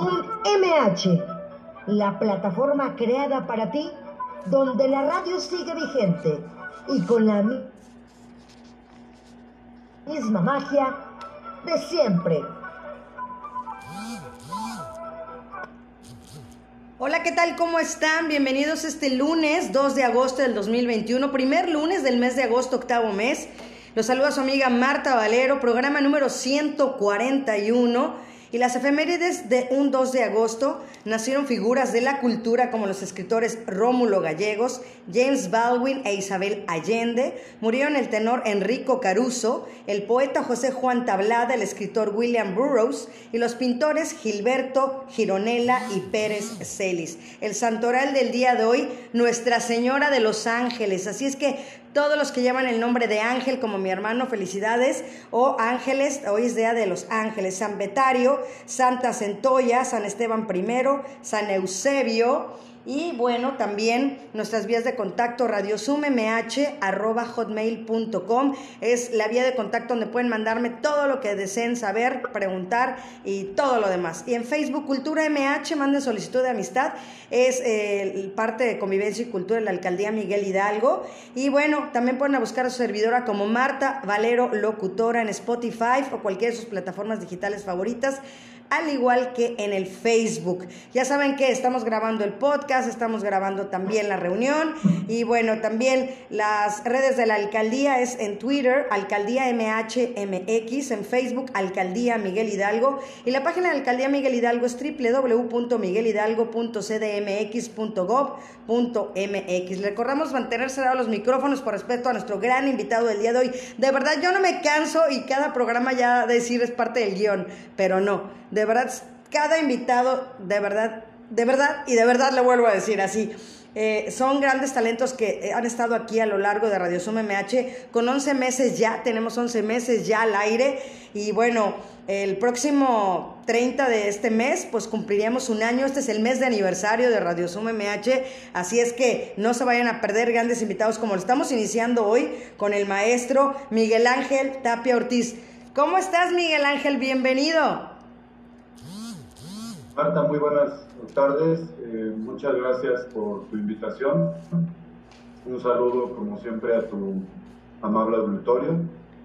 MH, la plataforma creada para ti, donde la radio sigue vigente y con la misma magia de siempre. Hola, ¿qué tal? ¿Cómo están? Bienvenidos este lunes 2 de agosto del 2021, primer lunes del mes de agosto, octavo mes. Los saluda su amiga Marta Valero, programa número 141 y las efemérides de un 2 de agosto nacieron figuras de la cultura como los escritores Rómulo Gallegos, James Baldwin e Isabel Allende. Murieron el tenor Enrico Caruso, el poeta José Juan Tablada, el escritor William Burroughs y los pintores Gilberto Gironella y Pérez Celis. El santoral del día de hoy, Nuestra Señora de los Ángeles. Así es que todos los que llevan el nombre de Ángel, como mi hermano, felicidades. O Ángeles, hoy es Día de los Ángeles. San Betario, Santa Centolla, San Esteban I, San Eusebio. Y bueno, también nuestras vías de contacto hotmail.com es la vía de contacto donde pueden mandarme todo lo que deseen saber, preguntar y todo lo demás. Y en Facebook Cultura MH, manden solicitud de amistad, es eh, parte de convivencia y cultura de la alcaldía Miguel Hidalgo. Y bueno, también pueden buscar a su servidora como Marta Valero Locutora en Spotify o cualquiera de sus plataformas digitales favoritas al igual que en el Facebook. Ya saben que estamos grabando el podcast, estamos grabando también la reunión y bueno, también las redes de la alcaldía es en Twitter, Alcaldía MHMX, en Facebook, Alcaldía Miguel Hidalgo y la página de Alcaldía Miguel Hidalgo es www.miguelhidalgo.cdmx.gov.mx. Recordamos mantener cerrados los micrófonos por respeto a nuestro gran invitado del día de hoy. De verdad, yo no me canso y cada programa ya decir es parte del guion, pero no de verdad, cada invitado, de verdad, de verdad, y de verdad le vuelvo a decir así. Eh, son grandes talentos que han estado aquí a lo largo de Radio Sum MH con 11 meses ya, tenemos 11 meses ya al aire y bueno, el próximo 30 de este mes pues cumpliríamos un año, este es el mes de aniversario de Radio Sum MH, así es que no se vayan a perder grandes invitados como lo estamos iniciando hoy con el maestro Miguel Ángel Tapia Ortiz. ¿Cómo estás Miguel Ángel? Bienvenido. Marta, muy buenas tardes. Eh, muchas gracias por tu invitación. Un saludo, como siempre, a tu amable auditorio.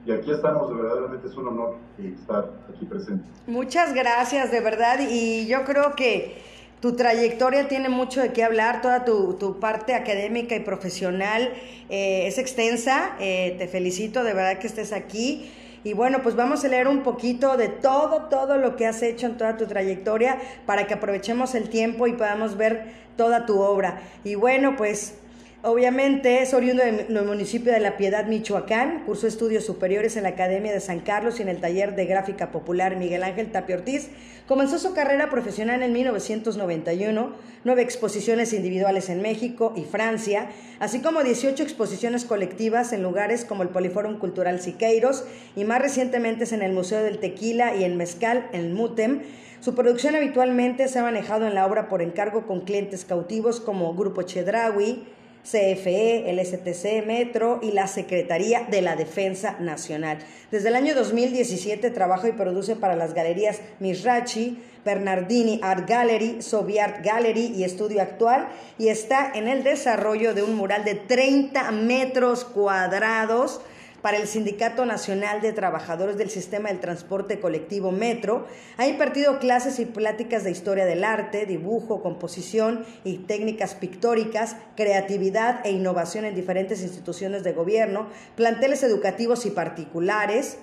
Y aquí estamos, verdaderamente es un honor estar aquí presente. Muchas gracias, de verdad. Y yo creo que tu trayectoria tiene mucho de qué hablar, toda tu, parte académica y profesional eh, es extensa. Eh, te felicito, de verdad que estés aquí. Y bueno, pues vamos a leer un poquito de todo, todo lo que has hecho en toda tu trayectoria para que aprovechemos el tiempo y podamos ver toda tu obra. Y bueno, pues Obviamente es oriundo del municipio de La Piedad, Michoacán, cursó estudios superiores en la Academia de San Carlos y en el taller de gráfica popular Miguel Ángel Tapia Ortiz. Comenzó su carrera profesional en 1991, nueve exposiciones individuales en México y Francia, así como 18 exposiciones colectivas en lugares como el Poliforum Cultural Siqueiros y más recientemente en el Museo del Tequila y en Mezcal, en Mutem. Su producción habitualmente se ha manejado en la obra por encargo con clientes cautivos como Grupo Chedraui, CFE, el STC, Metro y la Secretaría de la Defensa Nacional. Desde el año 2017 trabaja y produce para las galerías Mirachi, Bernardini Art Gallery, Soviart Gallery y Estudio Actual y está en el desarrollo de un mural de 30 metros cuadrados para el Sindicato Nacional de Trabajadores del Sistema del Transporte Colectivo Metro. Ha impartido clases y pláticas de historia del arte, dibujo, composición y técnicas pictóricas, creatividad e innovación en diferentes instituciones de gobierno, planteles educativos y particulares,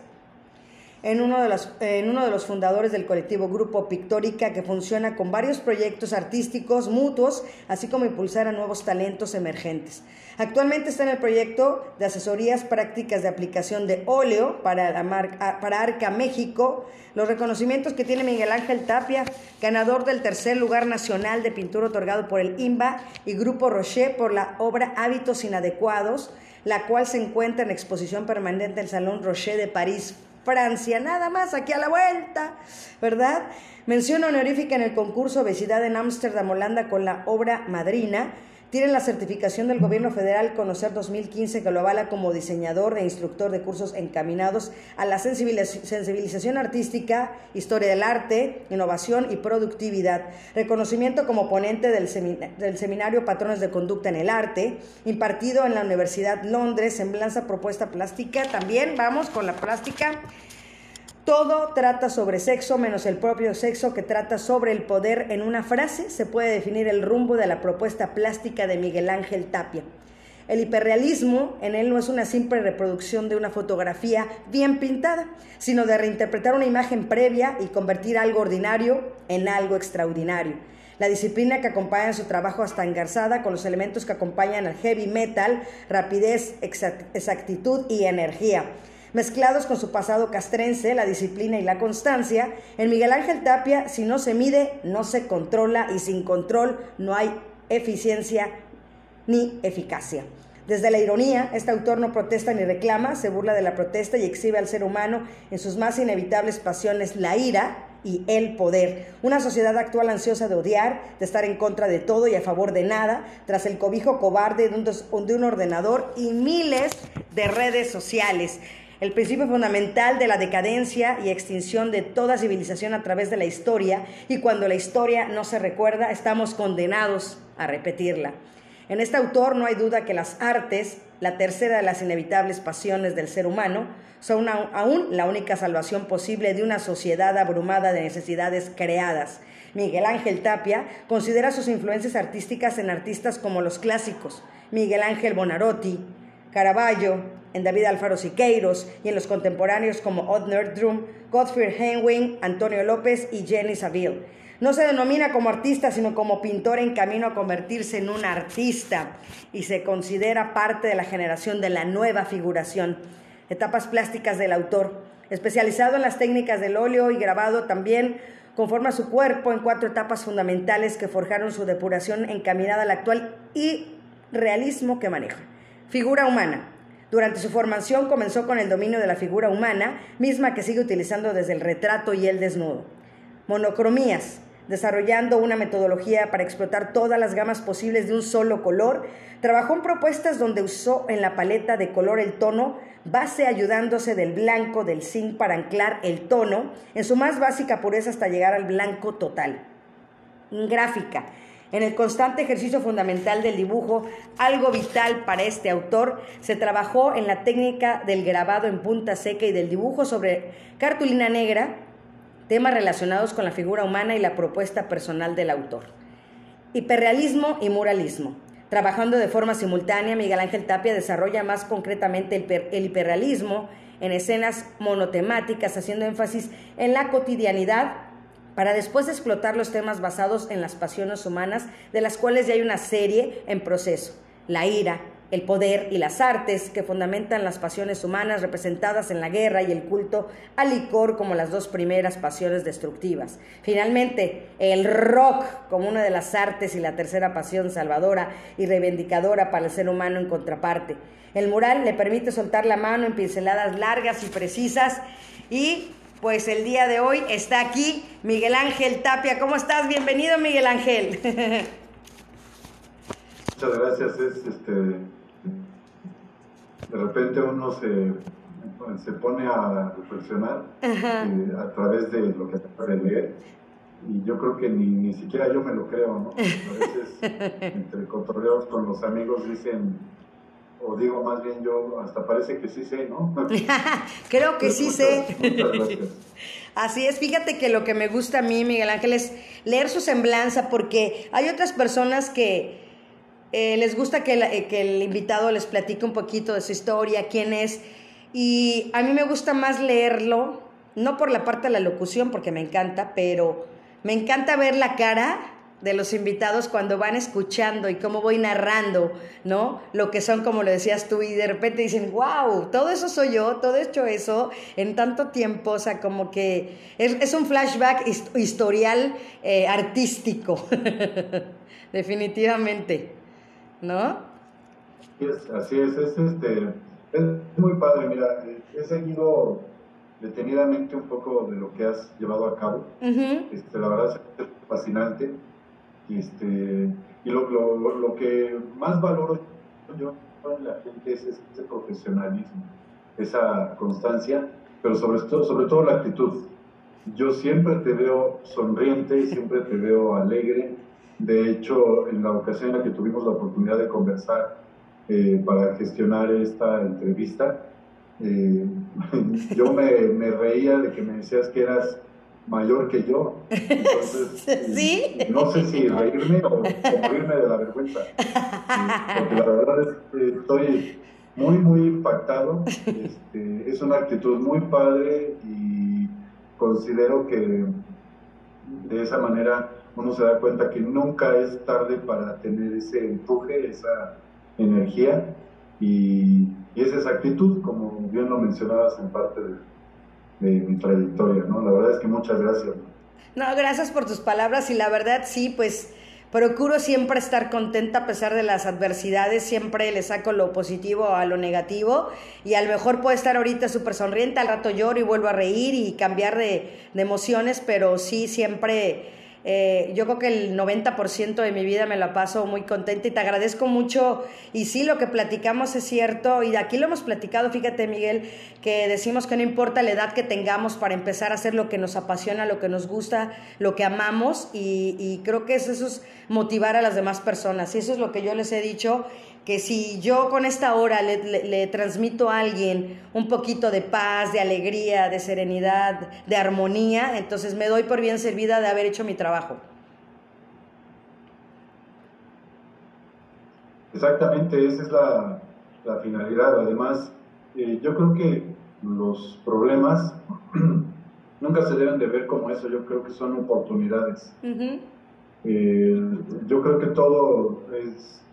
en uno, de los, en uno de los fundadores del colectivo Grupo Pictórica, que funciona con varios proyectos artísticos mutuos, así como impulsar a nuevos talentos emergentes. Actualmente está en el proyecto de asesorías prácticas de aplicación de óleo para, la marca, para Arca México, los reconocimientos que tiene Miguel Ángel Tapia, ganador del tercer lugar nacional de pintura otorgado por el IMBA y Grupo Rocher por la obra Hábitos Inadecuados, la cual se encuentra en exposición permanente en el Salón Rocher de París, Francia, nada más aquí a la vuelta, ¿verdad? Mención honorífica en el concurso Obesidad en Ámsterdam, Holanda, con la obra Madrina. Tiene la certificación del gobierno federal Conocer 2015 que lo avala como diseñador e instructor de cursos encaminados a la sensibilización artística, historia del arte, innovación y productividad. Reconocimiento como ponente del, seminario Patrones de Conducta en el Arte, impartido en la Universidad Londres, Semblanza Propuesta Plástica. También vamos con la plástica todo trata sobre sexo menos el propio sexo que trata sobre el poder. En una frase se puede definir el rumbo de la propuesta plástica de Miguel Ángel Tapia. El hiperrealismo en él no es una simple reproducción de una fotografía bien pintada, sino de reinterpretar una imagen previa y convertir algo ordinario en algo extraordinario. La disciplina que acompaña su trabajo está engarzada con los elementos que acompañan al heavy metal, rapidez, exactitud y energía mezclados con su pasado castrense, la disciplina y la constancia, en Miguel Ángel Tapia, si no se mide, no se controla y sin control no hay eficiencia ni eficacia. Desde la ironía, este autor no protesta ni reclama, se burla de la protesta y exhibe al ser humano en sus más inevitables pasiones la ira y el poder. Una sociedad actual ansiosa de odiar, de estar en contra de todo y a favor de nada, tras el cobijo cobarde de un ordenador y miles de redes sociales el principio fundamental de la decadencia y extinción de toda civilización a través de la historia, y cuando la historia no se recuerda, estamos condenados a repetirla. En este autor no hay duda que las artes, la tercera de las inevitables pasiones del ser humano, son aún la única salvación posible de una sociedad abrumada de necesidades creadas. Miguel Ángel Tapia considera sus influencias artísticas en artistas como los clásicos, Miguel Ángel Bonarotti, Caravaggio, en David Alfaro Siqueiros y en los contemporáneos como Odd Nerdrum, Godfrey Henwing, Antonio López y Jenny Saville. No se denomina como artista, sino como pintor en camino a convertirse en un artista y se considera parte de la generación de la nueva figuración. Etapas plásticas del autor. Especializado en las técnicas del óleo y grabado también, conforma su cuerpo en cuatro etapas fundamentales que forjaron su depuración encaminada al actual y realismo que maneja. Figura humana. Durante su formación comenzó con el dominio de la figura humana, misma que sigue utilizando desde el retrato y el desnudo. Monocromías, desarrollando una metodología para explotar todas las gamas posibles de un solo color, trabajó en propuestas donde usó en la paleta de color el tono base ayudándose del blanco del zinc para anclar el tono en su más básica pureza hasta llegar al blanco total. Gráfica, en el constante ejercicio fundamental del dibujo, algo vital para este autor, se trabajó en la técnica del grabado en punta seca y del dibujo sobre cartulina negra, temas relacionados con la figura humana y la propuesta personal del autor. Hiperrealismo y muralismo. Trabajando de forma simultánea, Miguel Ángel Tapia desarrolla más concretamente el, hiperrealismo en escenas monotemáticas, haciendo énfasis en la cotidianidad para después explotar los temas basados en las pasiones humanas, de las cuales ya hay una serie en proceso. La ira, el poder y las artes que fundamentan las pasiones humanas representadas en la guerra y el culto al licor como las dos primeras pasiones destructivas. Finalmente, el rock como una de las artes y la tercera pasión salvadora y reivindicadora para el ser humano en contraparte. El mural le permite soltar la mano en pinceladas largas y precisas y pues el día de hoy está aquí Miguel Ángel Tapia. ¿Cómo estás? Bienvenido, Miguel Ángel. Muchas gracias. Es, este, de repente uno se, se pone a reflexionar eh, a través de lo que acaba de leer. Y yo creo que ni, ni siquiera yo me lo creo, ¿no? A veces, entre cotorreos con los amigos, dicen o digo más bien yo, hasta parece que sí sé, ¿no? Creo que sí sé. Así es, fíjate que lo que me gusta a mí, Miguel Ángel, es leer su semblanza, porque hay otras personas que eh, les gusta que, eh, que el invitado les platique un poquito de su historia, quién es, y a mí me gusta más leerlo, no por la parte de la locución, porque me encanta, pero me encanta ver la cara de los invitados cuando van escuchando y cómo voy narrando, ¿no? Lo que son, como lo decías tú, y de repente dicen, wow, todo eso soy yo, todo hecho eso en tanto tiempo, o sea, como que es, un flashback historial eh, artístico, definitivamente, ¿no? así es, es, este, es muy padre, mira, he seguido detenidamente un poco de lo que has llevado a cabo, este, la verdad es fascinante Este, y lo, lo, lo que más valoro yo en la gente es ese profesionalismo, esa constancia, pero sobre todo, sobre todo la actitud. Yo siempre te veo sonriente, siempre te veo alegre. De hecho, en la ocasión en la que tuvimos la oportunidad de conversar eh, para gestionar esta entrevista, eh, yo me, me, reía de que me decías que eras mayor que yo. Entonces, ¿Sí? Eh, no sé si reírme o, morirme de la vergüenza. Porque la verdad es que estoy muy, muy impactado. Este, es una actitud muy padre y considero que de esa manera uno se da cuenta que nunca es tarde para tener ese empuje, esa energía y, y esa exactitud, como bien lo mencionabas en parte de, de mi trayectoria, ¿no? La verdad es que muchas gracias. No, gracias por tus palabras y la verdad sí, pues procuro siempre estar contenta a pesar de las adversidades, siempre le saco lo positivo a lo negativo y a lo mejor puedo estar ahorita súper sonriente, al rato lloro y vuelvo a reír y cambiar de, de emociones, pero sí siempre eh, yo creo que el 90% de mi vida me la paso muy contenta y te agradezco mucho. Y sí, lo que platicamos es cierto. Y aquí lo hemos platicado, fíjate Miguel, que decimos que no importa la edad que tengamos para empezar a hacer lo que nos apasiona, lo que nos gusta, lo que amamos. Y, y creo que eso es motivar a las demás personas. Y eso es lo que yo les he dicho que si yo con esta hora le, le, le, transmito a alguien un poquito de paz, de alegría, de serenidad, de armonía, entonces me doy por bien servida de haber hecho mi trabajo. Exactamente, esa es la, la finalidad. Además, eh, yo creo que los problemas nunca se deben de ver como eso, yo creo que son oportunidades. Uh -huh. eh, yo creo que todo es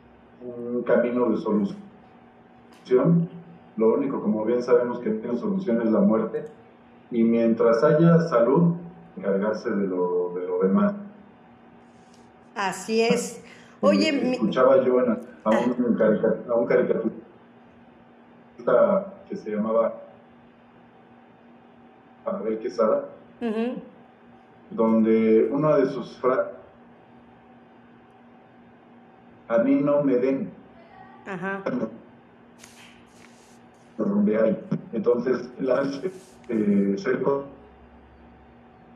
un camino de solución. Lo único, como bien sabemos, que tiene solución es la muerte. Y mientras haya salud, encargarse de lo, de lo demás. Así es. Oye, escuchaba mi... yo a, a, un, a un caricaturista que se llamaba Abel Quesada, uh -huh. donde una de sus frases a mí no me den. Ajá. Entonces, la, eh, ser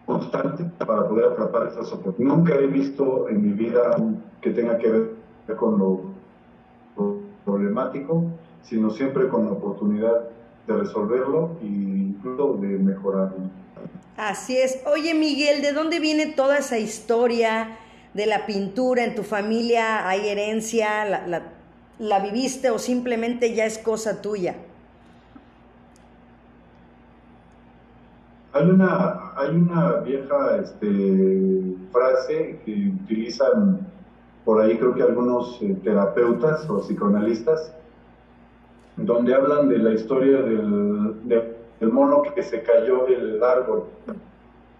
constante para poder atrapar esas oportunidades. Nunca he visto en mi vida que tenga que ver con lo, lo problemático, sino siempre con la oportunidad de resolverlo y incluso de mejorarlo. Así es. Oye, Miguel, ¿de dónde viene toda esa historia? De la pintura, en tu familia hay herencia, la, la, viviste o simplemente ya es cosa tuya? Hay una, hay una vieja este, frase que utilizan por ahí creo que algunos eh, terapeutas o psicoanalistas, donde hablan de la historia del, de, del mono que se cayó del árbol.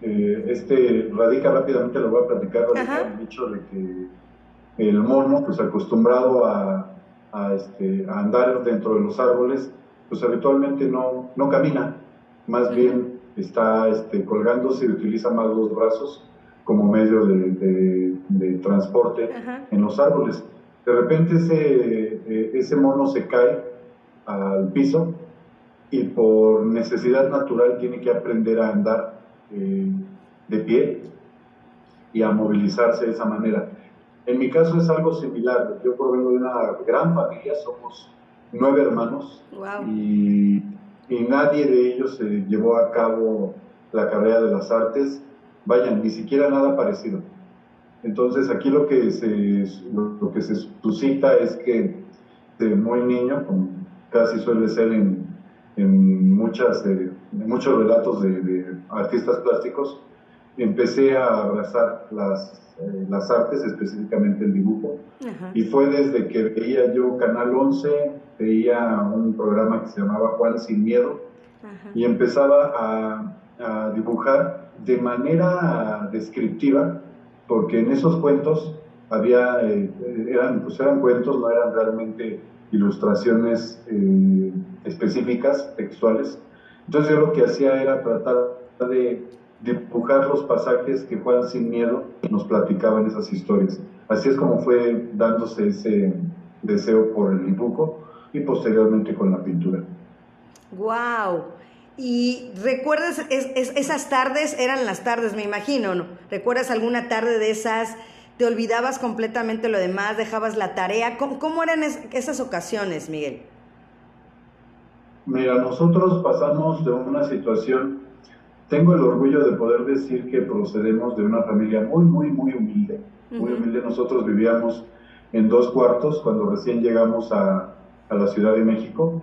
Eh, este radica rápidamente, lo voy a platicar, radica el hecho de que el mono, pues acostumbrado a, a, este, a, andar dentro de los árboles, pues habitualmente no, no camina, más bien está este, colgándose y utiliza más los brazos como medio de, de, de transporte Ajá. en los árboles. De repente ese, eh, ese mono se cae al piso y por necesidad natural tiene que aprender a andar eh, de pie y a movilizarse de esa manera. En mi caso es algo similar. Yo provengo de una gran familia, somos nueve hermanos wow. y, y, nadie de ellos eh, llevó a cabo la carrera de las artes. Vayan, ni siquiera nada parecido. Entonces aquí lo que se, lo que se suscita es que de muy niño, como casi suele ser en, en muchas, eh, muchos relatos de, de, artistas plásticos, empecé a abrazar las, eh, las artes, específicamente el dibujo. Ajá. Y fue desde que veía yo Canal 11, veía un programa que se llamaba Juan Sin Miedo, Ajá. y empezaba a, a, dibujar de manera descriptiva, porque en esos cuentos había, eh, eran, pues eran cuentos, no eran realmente ilustraciones eh, específicas, textuales. Entonces yo lo que hacía era tratar de dibujar los pasajes que Juan sin miedo nos platicaba en esas historias. Así es como fue dándose ese deseo por el dibujo y posteriormente con la pintura. ¡Wow! Y recuerdas, esas tardes eran las tardes, me imagino, ¿no? ¿Recuerdas alguna tarde de esas? ¿Te olvidabas completamente lo demás? ¿Dejabas la tarea? ¿Cómo, eran esas ocasiones, Miguel? Mira, nosotros pasamos de una situación, tengo el orgullo de poder decir que procedemos de una familia muy, muy, muy humilde. Muy humilde. Nosotros vivíamos en dos cuartos cuando recién llegamos a, a la Ciudad de México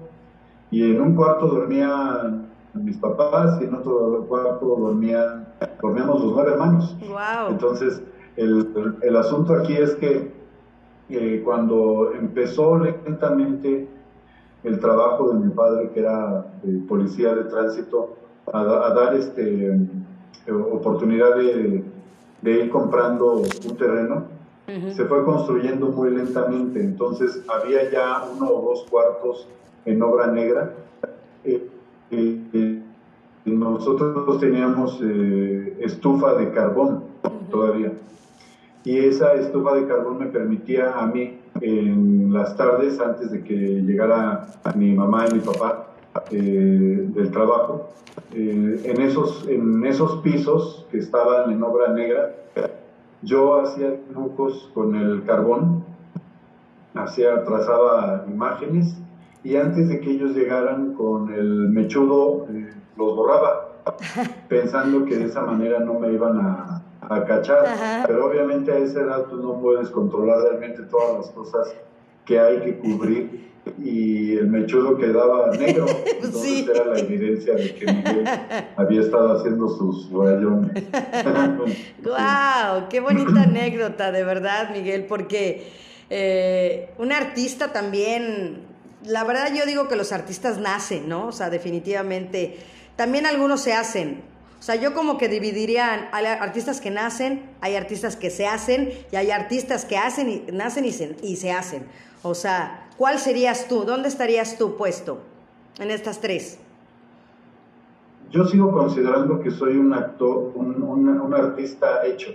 y en un cuarto dormían mis papás y en otro cuarto dormían, dormíamos los nueve hermanos. Entonces, el, el, asunto aquí es que eh, cuando empezó lentamente el trabajo de mi padre, que era policía de tránsito, a, dar este, eh, oportunidad de, de, ir comprando un terreno, se fue construyendo muy lentamente. Entonces, había ya uno o dos cuartos en obra negra. Eh, eh, nosotros teníamos eh, estufa de carbón todavía. Y esa estufa de carbón me permitía a mí en las tardes, antes de que llegara mi mamá y mi papá del trabajo, en, esos, en esos pisos que estaban en obra negra, yo hacía dibujos con el carbón, hacía, trazaba imágenes y antes de que ellos llegaran con el mechudo eh, los borraba, pensando que de esa manera no me iban a, cachar. Pero obviamente a esa edad tú no puedes controlar realmente todas las cosas que hay que cubrir y el mechudo quedaba negro, entonces era la evidencia de que Miguel había estado haciendo sus rayones. ¡Guau! ¡Qué bonita anécdota, de verdad, Miguel! Porque eh, un artista también la verdad yo digo que los artistas nacen, ¿no? O sea, definitivamente. También algunos se hacen. O sea, yo como que dividiría, hay artistas que nacen, hay artistas que se hacen y hay artistas que hacen y nacen y se, y se hacen. O sea, ¿cuál serías tú? ¿Dónde estarías tú puesto en estas tres? Yo sigo considerando que soy un actor, un, un artista hecho.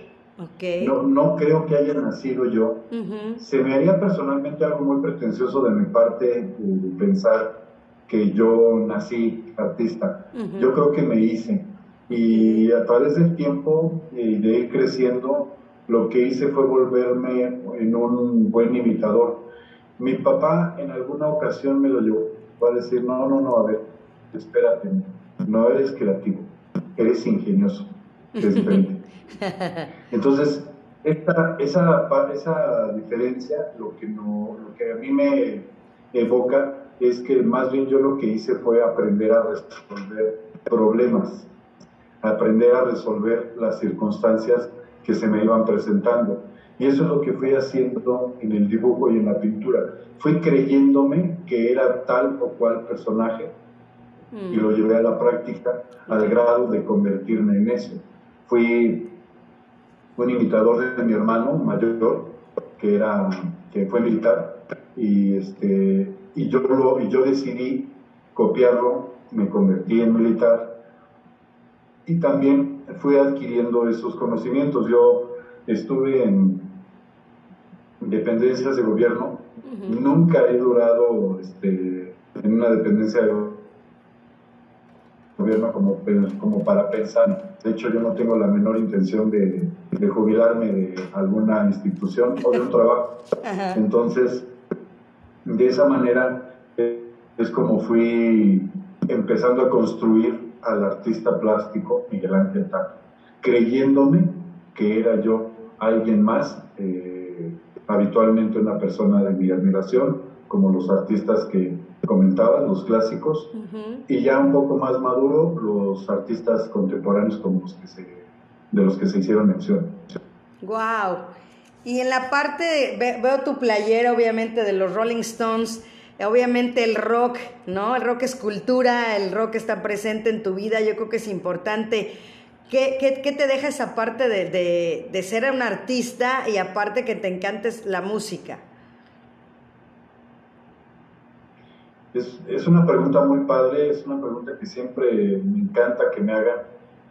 No, no creo que haya nacido yo. Se me haría personalmente algo muy pretencioso de mi parte eh, pensar que yo nací artista. Yo creo que me hice. Y a través del tiempo y de ir creciendo, lo que hice fue volverme en un buen imitador. Mi papá en alguna ocasión me lo llevó a decir, no, no, no, a ver, espérate, no eres creativo, eres ingenioso. Entonces, esta, esa, esa diferencia, lo que, no, lo que a mí me evoca es que más bien yo lo que hice fue aprender a resolver problemas, aprender a resolver las circunstancias que se me iban presentando. Y eso es lo que fui haciendo en el dibujo y en la pintura. Fui creyéndome que era tal o cual personaje y lo llevé a la práctica al grado de convertirme en eso. Fui un imitador de mi hermano mayor, que, era, que fue militar, y, este, y, yo lo, y yo decidí copiarlo, me convertí en militar, y también fui adquiriendo esos conocimientos. Yo estuve en dependencias de gobierno, nunca he durado este, en una dependencia de gobierno como, como para pensar. De hecho, yo no tengo la menor intención de, de jubilarme de alguna institución o de un trabajo. Entonces, de esa manera es como fui empezando a construir al artista plástico Miguel Ángel Taco, creyéndome que era yo alguien más, eh, habitualmente una persona de mi admiración, como los artistas que comentaban, los clásicos, y ya un poco más maduro, los artistas contemporáneos como los que se, de los que se hicieron mención. Wow. Y en la parte, veo tu playera obviamente de los Rolling Stones, obviamente el rock, ¿no? El rock es cultura, el rock está presente en tu vida, yo creo que es importante. ¿Qué, qué, te deja esa parte de, de, de ser un artista y aparte que te encantes la música? Es, es, una pregunta muy padre, es una pregunta que siempre me encanta que me hagan.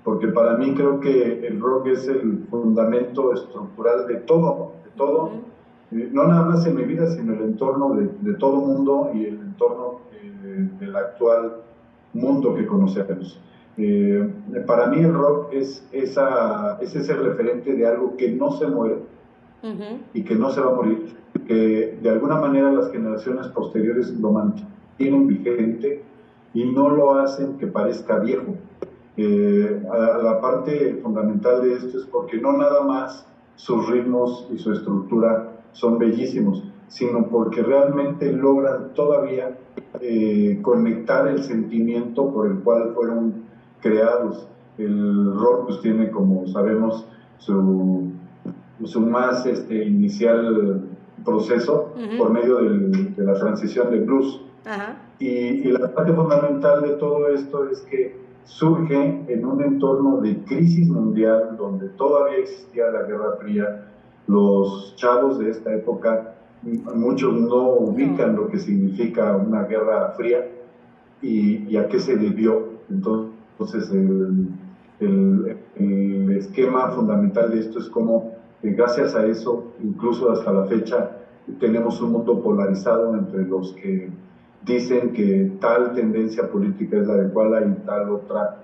porque para mí creo que el rock es el fundamento estructural de todo, de todo, no nada más en mi vida, sino el entorno de, de todo mundo y el entorno eh, del actual mundo que conocemos. Eh, para mí el rock es, esa, es ese referente de algo que no se muere y que no se va a morir, que de alguna manera las generaciones posteriores lo mantienen vigente y no lo hacen que parezca viejo. Eh, la parte fundamental de esto es porque no nada más sus ritmos y su estructura son bellísimos, sino porque realmente logran todavía eh, conectar el sentimiento por el cual fueron creados. El rock pues tiene, como sabemos, su, su más este, inicial proceso por medio del, de la transición de blues. Y, y, la parte fundamental de todo esto es que surge en un entorno de crisis mundial donde todavía existía la Guerra Fría. Los chavos de esta época, muchos no ubican lo que significa una Guerra Fría y, y a qué se debió. Entonces, entonces, el, el, esquema fundamental de esto es como, eh, gracias a eso, incluso hasta la fecha, tenemos un mundo polarizado entre los que dicen que tal tendencia política es la adecuada y tal otra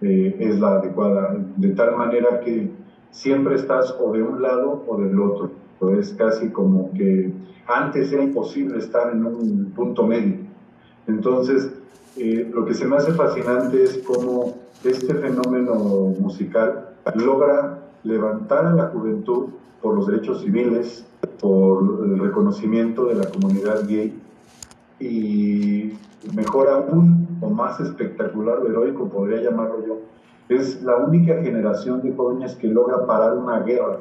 eh, es la adecuada, de tal manera que siempre estás o de un lado o del otro. Es casi como que antes era imposible estar en un punto medio. Entonces, eh, lo que se me hace fascinante es cómo este fenómeno musical logra levantar a la juventud por los derechos civiles, por el reconocimiento de la comunidad gay y mejor aún, o más espectacular o heroico podría llamarlo yo, es la única generación de jóvenes que logra parar una guerra,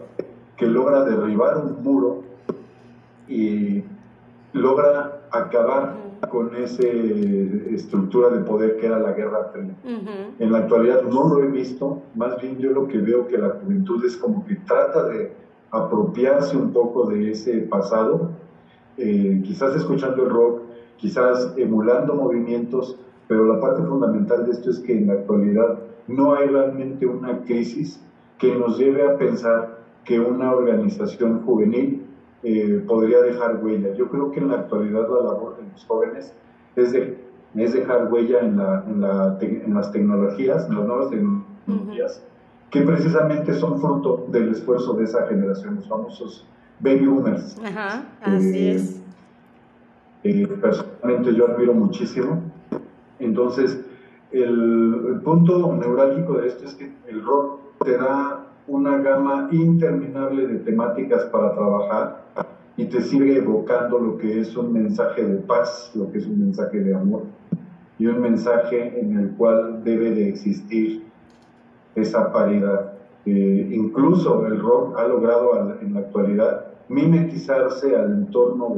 que logra derribar un muro y logra acabar con esa estructura de poder que era la Guerra Fría. En la actualidad no lo he visto, más bien yo lo que veo que la juventud es como que trata de apropiarse un poco de ese pasado, eh, quizás escuchando el rock, quizás emulando movimientos, pero la parte fundamental de esto es que en la actualidad no hay realmente una crisis que nos lleve a pensar que una organización juvenil eh, podría dejar huella. Yo creo que en la actualidad la labor de los jóvenes es, es dejar huella en, la, en, la en, las tecnologías, en las nuevas tecnologías, que precisamente son fruto del esfuerzo de esa generación, los famosos baby boomers. Ajá, así eh, es. Eh, personalmente yo admiro muchísimo. Entonces, el, punto neurálgico de esto es que el rock te da una gama interminable de temáticas para trabajar y te sigue evocando lo que es un mensaje de paz, lo que es un mensaje de amor y un mensaje en el cual debe de existir esa paridad. Incluso el rock ha logrado en la actualidad mimetizarse al entorno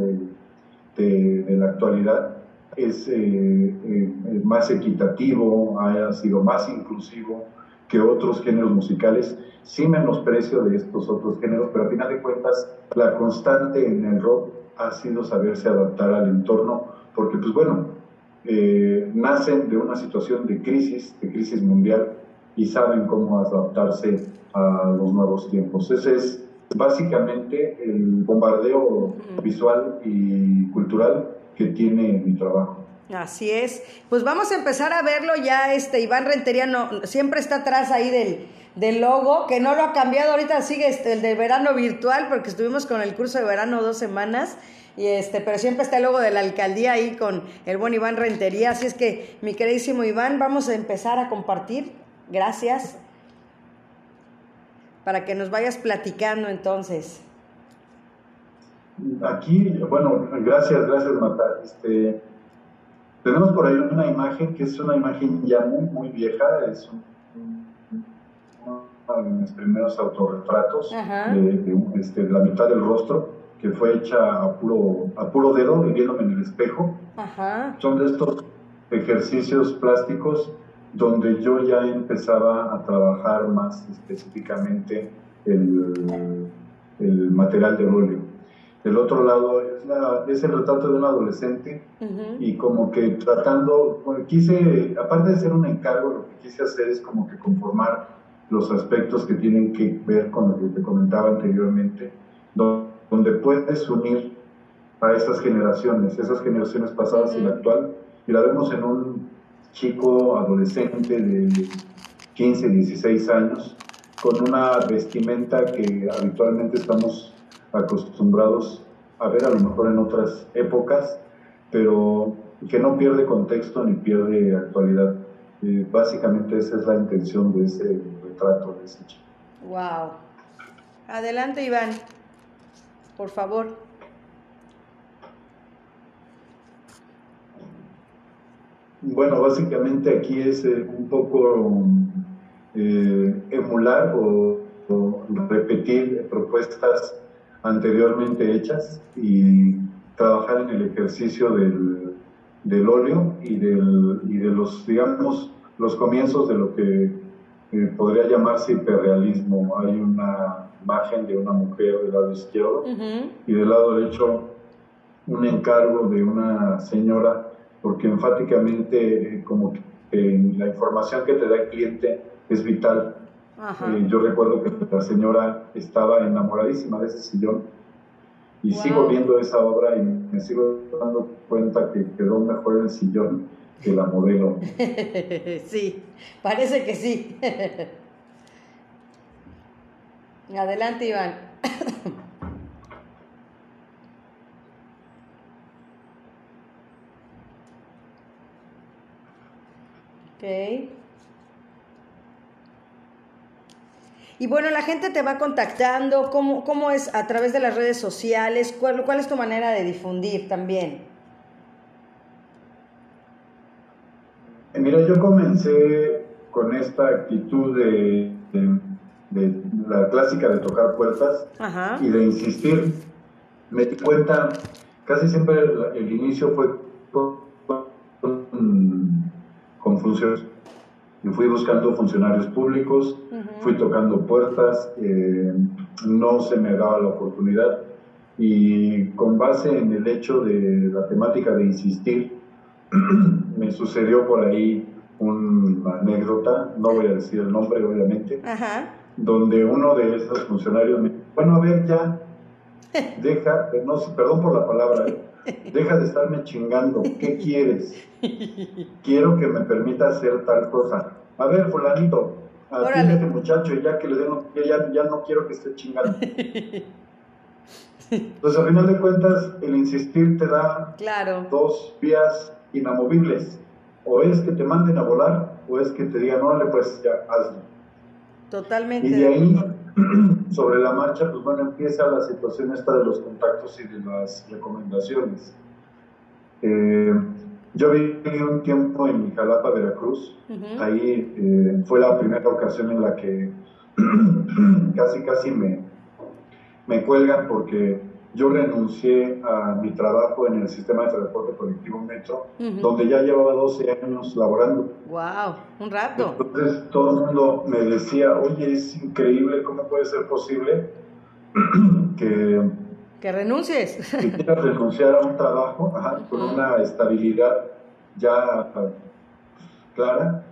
de, la actualidad, es eh, eh, más equitativo, ha sido más inclusivo que otros géneros musicales sin menosprecio de estos otros géneros, pero a final de cuentas la constante en el rock ha sido saberse adaptar al entorno, porque pues bueno, eh, nacen de una situación de crisis, de crisis mundial, y saben cómo adaptarse a los nuevos tiempos. Ese es básicamente el bombardeo visual y cultural que tiene mi trabajo. Así es. Pues vamos a empezar a verlo ya. Este Iván Rentería no, siempre está atrás ahí del, del logo, que no lo ha cambiado, ahorita sigue este, el de verano virtual, porque estuvimos con el curso de verano dos semanas, y este, pero siempre está el logo de la alcaldía ahí con el buen Iván Rentería, así es que mi queridísimo Iván, vamos a empezar a compartir, gracias, para que nos vayas platicando entonces. Aquí, bueno, gracias, gracias Marta. Este, tenemos por ahí una imagen que es una imagen ya muy, muy vieja, es un de mis primeros autorretratos, de, este, la mitad del rostro, que fue hecha a puro, a puro dedo, viéndome en el espejo. Son de estos ejercicios plásticos donde yo ya empezaba a trabajar más específicamente el, el material de óleo. Del otro lado es, la, es el retrato de un adolescente y como que tratando, quise, aparte de ser un encargo, lo que quise hacer es como que conformar los aspectos que tienen que ver con lo que te comentaba anteriormente, donde puedes unir a esas generaciones, esas generaciones pasadas y la actual, y la vemos en un chico adolescente de 15, 16 años, con una vestimenta que habitualmente estamos acostumbrados a ver a lo mejor en otras épocas, pero que no pierde contexto ni pierde actualidad. Eh, básicamente esa es la intención de ese retrato de ese chico. Wow. Adelante, Iván, por favor. Bueno, básicamente aquí es eh, un poco eh, emular o, repetir propuestas anteriormente hechas y trabajar en el ejercicio del, del óleo y, del, y de los, digamos, los comienzos de lo que eh, podría llamarse hiperrealismo. Hay una imagen de una mujer del lado izquierdo y del lado derecho un encargo de una señora, porque enfáticamente eh, como que la información que te da el cliente es vital. Eh, yo recuerdo que la señora estaba enamoradísima de ese sillón y sigo viendo esa obra y me sigo dando cuenta que quedó mejor el sillón que la modelo. sí, parece que sí. Adelante, Iván. ok. Y bueno, la gente te va contactando, ¿cómo, cómo es a través de las redes sociales? ¿Cuál, ¿Cuál es tu manera de difundir también? Mira, yo comencé con esta actitud de, de, la clásica de tocar puertas y de insistir. Me di cuenta, casi siempre el, inicio fue con, con funciones y fui buscando funcionarios públicos, fui tocando puertas, eh, no se me daba la oportunidad. Y con base en el hecho de la temática de insistir, me sucedió por ahí una anécdota, no voy a decir el nombre obviamente, donde uno de esos funcionarios me dijo, bueno, a ver ya, deja, no, perdón por la palabra, ¿eh? Deja de estarme chingando. ¿Qué quieres? Quiero que me permita hacer tal cosa. A ver, fulanito, atiende este muchacho ya que le den, ya, ya no quiero que esté chingando. Entonces, al final de cuentas, el insistir te da dos vías inamovibles. O es que te manden a volar, o es que te digan, órale, pues ya, hazlo. Totalmente. Y de ahí sobre la marcha, pues bueno, empieza la situación esta de los contactos y de las recomendaciones. Eh, yo viví un tiempo en Jalapa, Veracruz. Ahí eh, fue la primera ocasión en la que casi, casi me, me cuelgan porque yo renuncié a mi trabajo en el sistema de transporte colectivo Metro, donde ya llevaba 12 años laborando. ¡Wow! Un rato. Entonces todo el mundo me decía, oye, es increíble, ¿cómo puede ser posible que... Que renuncies. Que quieras renunciar a un trabajo con una estabilidad ya clara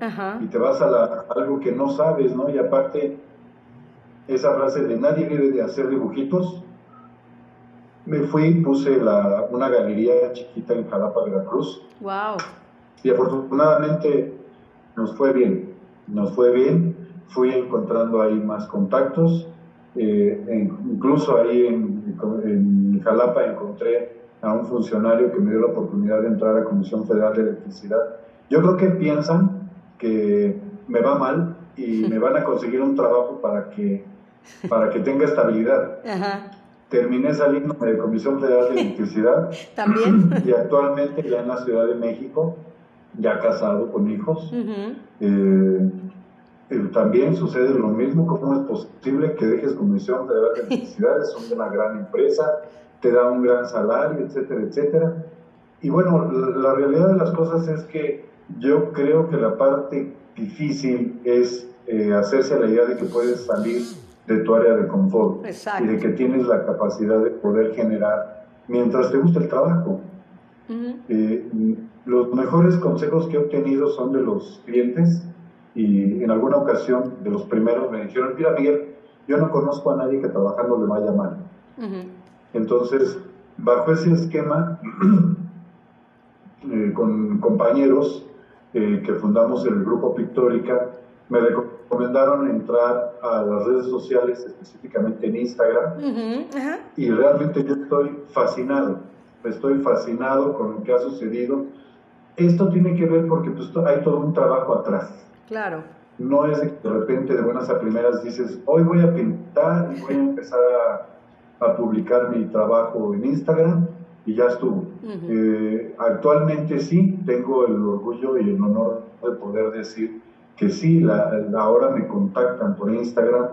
y te vas a, algo que no sabes, ¿no? Y aparte, esa frase de nadie vive de hacer dibujitos, me fui, puse la, una galería chiquita en Jalapa, Veracruz. Wow. Y afortunadamente nos fue bien, nos fue bien, fui encontrando ahí más contactos, eh, incluso ahí en, en, Jalapa encontré a un funcionario que me dio la oportunidad de entrar a la Comisión Federal de Electricidad. Yo creo que piensan que me va mal y me van a conseguir un trabajo para que, para que tenga estabilidad. Ajá terminé saliendo de Comisión Federal de Electricidad. También. Y actualmente ya en la Ciudad de México, ya casado con hijos. Eh, eh, también sucede lo mismo, ¿cómo es posible que dejes Comisión Federal de Electricidad? Es una gran empresa, te da un gran salario, etcétera, etcétera. Y bueno, la, realidad de las cosas es que yo creo que la parte difícil es eh, hacerse la idea de que puedes salir de tu área de confort y de que tienes la capacidad de poder generar mientras te gusta el trabajo. Eh, los mejores consejos que he obtenido son de los clientes y en alguna ocasión de los primeros me dijeron, mira Miguel, yo no conozco a nadie que trabajando le vaya mal. Entonces, bajo ese esquema, eh, con compañeros eh, que fundamos el grupo Pictórica, me recomendaron entrar a las redes sociales, específicamente en Instagram, y realmente yo estoy fascinado, estoy fascinado con lo que ha sucedido. Esto tiene que ver porque pues, hay todo un trabajo atrás. Claro. No es de que de repente de buenas a primeras dices, hoy voy a pintar y voy a empezar a, a publicar mi trabajo en Instagram y ya estuvo. Eh, actualmente sí, tengo el orgullo y el honor de poder decir que sí, la, ahora me contactan por Instagram,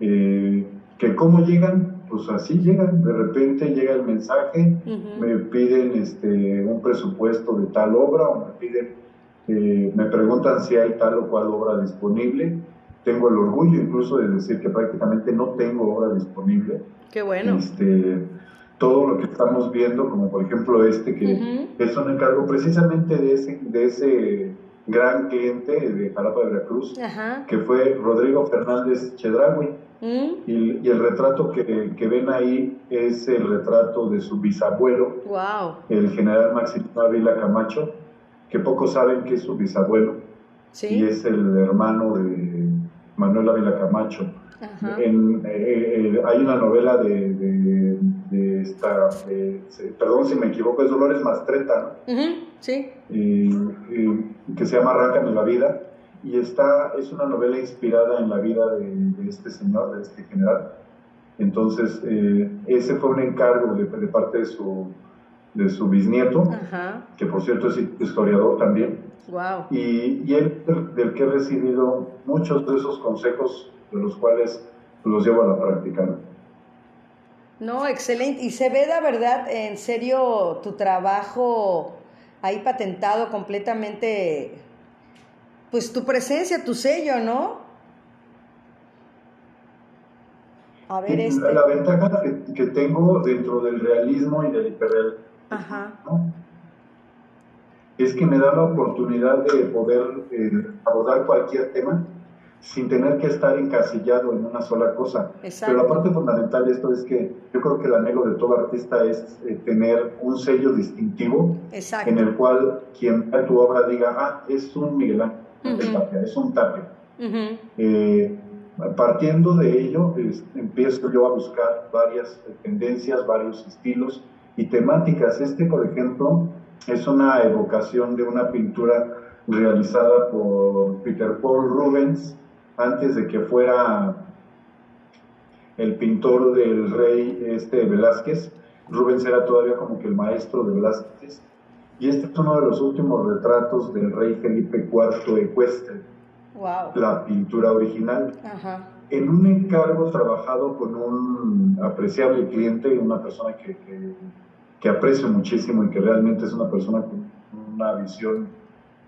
eh, que cómo llegan, pues así llegan, de repente llega el mensaje, me piden este, un presupuesto de tal obra o me piden, eh, me preguntan si hay tal o cual obra disponible. Tengo el orgullo incluso de decir que prácticamente no tengo obra disponible. Qué bueno. Este, todo lo que estamos viendo, como por ejemplo este, que es un encargo precisamente de ese, de ese gran cliente de Jalapa de Veracruz, que fue Rodrigo Fernández Chedragui. Mm. Y, el retrato que, que, ven ahí es el retrato de su bisabuelo, el general Maximiliano Ávila Camacho, que pocos saben que es su bisabuelo, y es el hermano de Manuel Ávila Camacho. En, eh, eh, hay una novela de, de, esta, perdón si me equivoco, es Dolores Mastreta, sí. que se llama Arráncame la vida, y está, es una novela inspirada en la vida de, este señor, de este general. Entonces, eh, ese fue un encargo de, parte de su, de su bisnieto, que por cierto es historiador también. Wow. Y, y él, del que he recibido muchos de esos consejos de los cuales los llevo a la práctica. No, excelente. Y se ve la verdad, en serio, tu trabajo ahí patentado completamente, pues tu presencia, tu sello, ¿no? A ver, este. La ventaja que, tengo dentro del realismo y del hiperrealismo es que me da la oportunidad de poder eh, abordar cualquier tema sin tener que estar encasillado en una sola cosa. Pero la parte fundamental de esto es que yo creo que el anhelo de todo artista es eh, tener un sello distintivo en el cual quien vea tu obra diga, ah, es un Miguel Ángel Tapia, es un Tapia. Eh, partiendo de ello, empiezo yo a buscar varias tendencias, varios estilos y temáticas. Este, por ejemplo, es una evocación de una pintura realizada por Peter Paul Rubens antes de que fuera el pintor del rey este Velázquez. Rubens era todavía como que el maestro de Velázquez. Y este es uno de los últimos retratos del rey Felipe IV ecuestre. Wow. La pintura original. En un encargo trabajado con un apreciable cliente, una persona que, que, que aprecio muchísimo y que realmente es una persona con una visión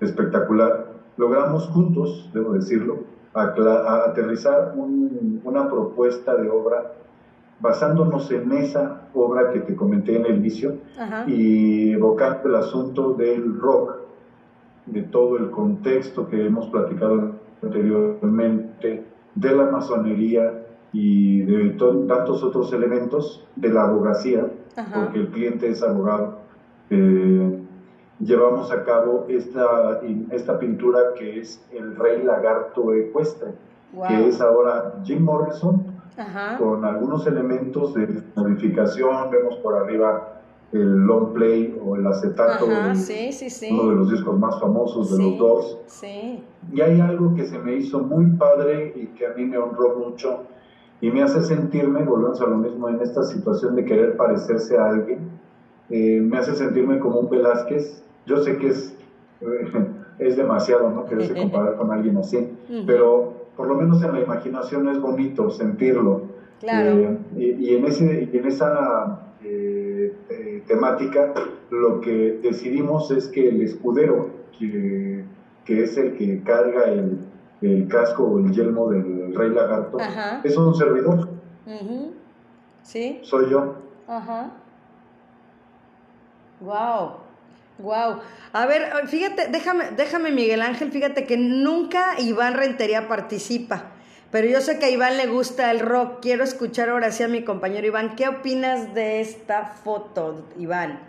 espectacular, logramos juntos, debo decirlo, a, aterrizar una propuesta de obra basándonos en esa obra que te comenté en el inicio y evocando el asunto del rock, de todo el contexto que hemos platicado anteriormente, de la masonería y de tantos otros elementos de la abogacía, porque el cliente es abogado. Eh, llevamos a cabo esta, esta pintura que es el Rey Lagarto Ecuestre, que es ahora Jim Morrison, con algunos elementos de modificación, vemos por arriba el long play o el acetato, uno de los discos más famosos de los dos. Y hay algo que se me hizo muy padre y que a mí me honró mucho y me hace sentirme, volvemos a lo mismo, en esta situación de querer parecerse a alguien, eh, me hace sentirme como un Velázquez yo sé que es, es demasiado, ¿no? Quererse comparar con alguien así, pero por lo menos en la imaginación es bonito sentirlo. Claro. Eh, y, en ese, en esa eh, eh, temática, lo que decidimos es que el escudero, que, que es el que carga el, el casco o el yelmo del rey lagarto, es un servidor. Sí. Soy yo. Ajá. Wow. Wow. A ver, fíjate, déjame, déjame Miguel Ángel, fíjate que nunca Iván Rentería participa. Pero yo sé que a Iván le gusta el rock. Quiero escuchar ahora sí a mi compañero Iván. ¿Qué opinas de esta foto, Iván?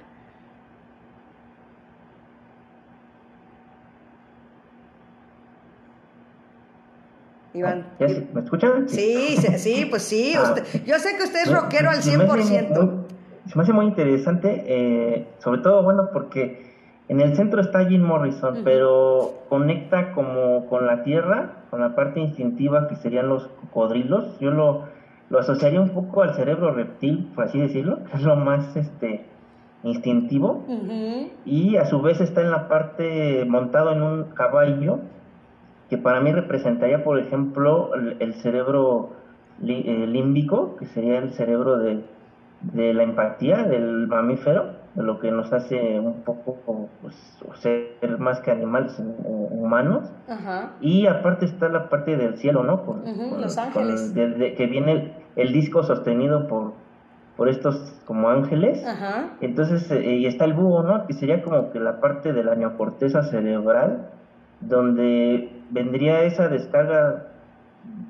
Iván. ¿Me escuchan? Sí, sí, pues sí. Ah. yo sé que usted es rockero al 100% se me hace muy interesante, eh, sobre todo, bueno, porque en el centro está Jim Morrison, pero conecta como con la tierra, con la parte instintiva que serían los cocodrilos. Yo lo, lo asociaría un poco al cerebro reptil, por así decirlo, que es lo más este instintivo. Y a su vez está en la parte montado en un caballo, que para mí representaría, por ejemplo, el, cerebro eh, límbico, que sería el cerebro de de la empatía del mamífero, de lo que nos hace un poco pues, ser más que animales humanos. Y aparte está la parte del cielo, ¿no? Con, Los ángeles. que viene el, disco sostenido por, por estos como ángeles. Entonces, eh, y está el búho, ¿no? Que sería como que la parte de la neocorteza cerebral, donde vendría esa descarga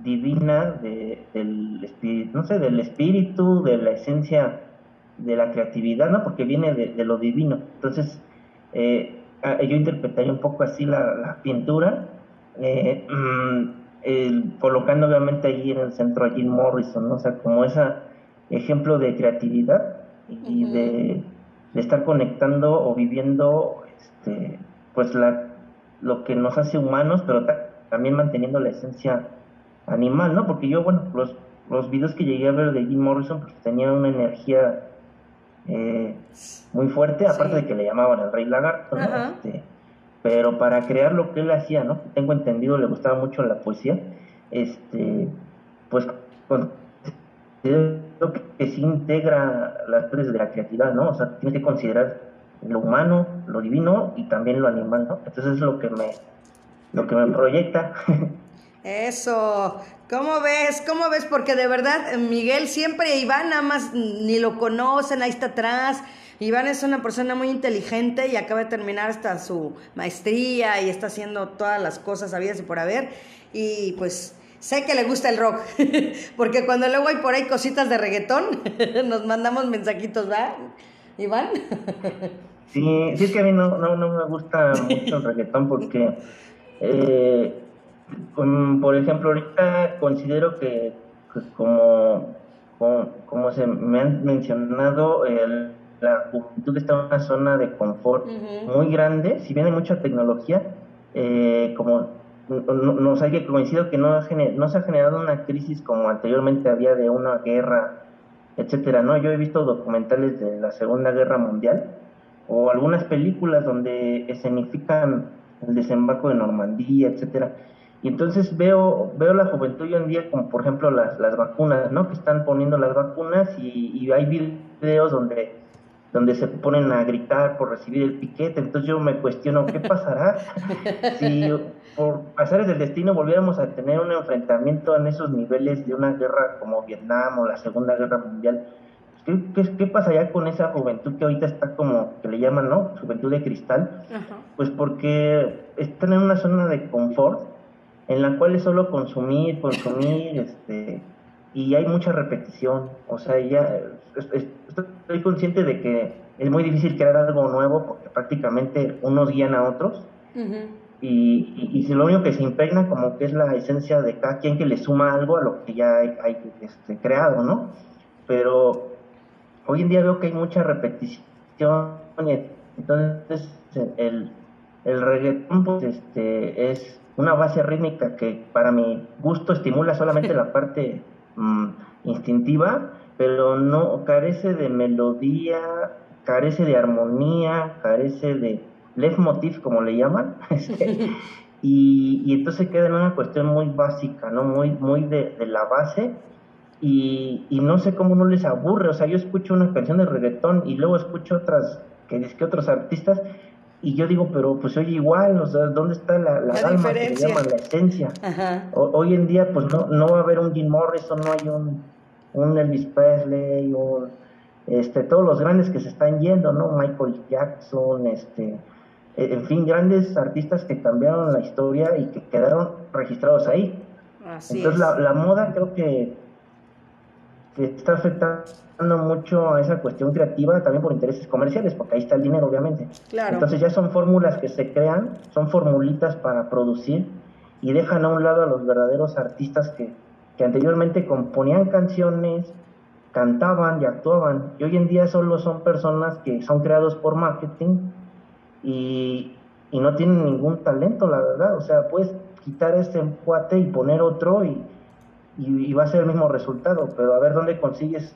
divina de, del espíritu, no sé, del espíritu, de la esencia de la creatividad, ¿no? Porque viene de, lo divino. Entonces, eh, yo interpretaría un poco así la, pintura, eh, mm, colocando obviamente allí en el centro a Jim Morrison, ¿no? O sea, como ese ejemplo de creatividad y de, estar conectando o viviendo, este, pues la, lo que nos hace humanos, pero también manteniendo la esencia animal, ¿no? Porque yo, bueno, los, los videos que llegué a ver de Jim Morrison, pues tenía una energía eh, muy fuerte, aparte de que le llamaban el rey lagarto, ¿no? Este, pero para crear lo que él hacía, ¿no? Tengo entendido, le gustaba mucho la poesía, este, pues que se integra las partes de la creatividad, ¿no? O sea, tiene que considerar lo humano, lo divino y también lo animal, ¿no? Entonces es lo que me, lo que me proyecta. Eso, ¿cómo ves? ¿Cómo ves? Porque de verdad, Miguel siempre, Iván nada más ni lo conocen, ahí está atrás. Iván es una persona muy inteligente y acaba de terminar hasta su maestría y está haciendo todas las cosas sabidas y por haber. Y pues sé que le gusta el rock, porque cuando luego hay por ahí cositas de reggaetón, nos mandamos mensajitos, ¿va? Iván. sí, sí es que a mí no, no, no me gusta mucho el reggaetón porque... Eh, por ejemplo, ahorita considero que, como, como, se me han mencionado, la juventud está en una zona de confort muy grande, si bien hay mucha tecnología, eh, como nos hay que coincido que no, no se ha generado una crisis como anteriormente había de una guerra, etcétera, ¿no? Yo he visto documentales de la Segunda Guerra Mundial o algunas películas donde escenifican el desembarco de Normandía, etcétera y entonces veo, veo la juventud hoy en día como por ejemplo las, las vacunas, ¿no? Que están poniendo las vacunas y, y hay videos donde, donde se ponen a gritar por recibir el piquete. Entonces yo me cuestiono, ¿qué pasará si por pasares del destino volviéramos a tener un enfrentamiento en esos niveles de una guerra como Vietnam o la Segunda Guerra Mundial? ¿Qué, qué, qué pasaría con esa juventud que ahorita está como, que le llaman, ¿no? Juventud de cristal. Pues porque están en una zona de confort en la cual es solo consumir, consumir, este, y hay mucha repetición. O sea, ya estoy consciente de que es muy difícil crear algo nuevo porque prácticamente unos guían a otros. y, y, si lo único que se impregna como que es la esencia de cada quien que le suma algo a lo que ya hay, hay este, creado, ¿no? Pero hoy en día veo que hay mucha repetición. Entonces, el, el reggaetón pues, este, es una base rítmica que para mi gusto estimula solamente la parte mm, instintiva, pero no carece de melodía, carece de armonía, carece de leitmotiv, como le llaman, este, y, y, entonces queda en una cuestión muy básica, ¿no? Muy, muy de, la base, y, y, no sé cómo no les aburre, o sea, yo escucho una canción de reggaetón y luego escucho otras, que es que otros artistas, y yo digo, pero pues oye igual, o sea, ¿dónde está la, la, alma que se llama la esencia? hoy en día pues no, no va a haber un Jim Morrison, no hay un, un Elvis Presley, o este, todos los grandes que se están yendo, ¿no? Michael Jackson, este, e, en fin, grandes artistas que cambiaron la historia y que quedaron registrados ahí. Entonces la, la, moda creo que, que está afectando mucho a esa cuestión creativa también por intereses comerciales, porque ahí está el dinero, obviamente. Entonces ya son fórmulas que se crean, son formulitas para producir y dejan a un lado a los verdaderos artistas que, que anteriormente componían canciones, cantaban y actuaban. Y hoy en día solo son personas que son creados por marketing y, y no tienen ningún talento, la verdad. O sea, puedes quitar este cuate y poner otro y, y, va a ser el mismo resultado. Pero a ver dónde consigues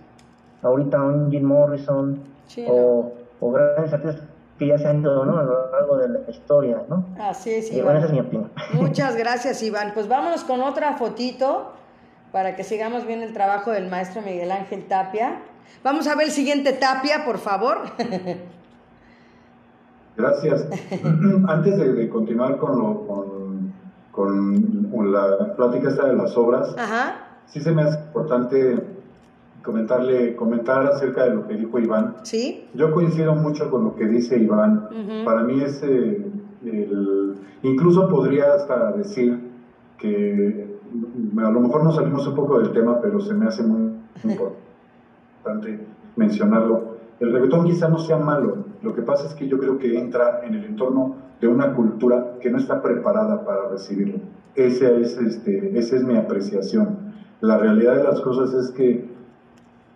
ahorita un Jim Morrison o, o, grandes artistas que ya se han ido ¿no? a lo largo de la historia, ¿no? Así es, Iván. bueno, esa es mi opinión. Muchas gracias, Iván. Pues vámonos con otra fotito para que sigamos viendo el trabajo del maestro Miguel Ángel Tapia. Vamos a ver el siguiente Tapia, por favor. Gracias. Antes de, continuar con, lo, con, con, la plática esta de las obras, sí se me hace importante comentarle, comentar acerca de lo que dijo Iván. Sí. Yo coincido mucho con lo que dice Iván. Para mí es eh, el, incluso podría hasta decir que a lo mejor nos salimos un poco del tema, pero se me hace muy importante mencionarlo. El reggaetón quizá no sea malo, lo que pasa es que yo creo que entra en el entorno de una cultura que no está preparada para recibirlo. Esa es, este, esa es mi apreciación. La realidad de las cosas es que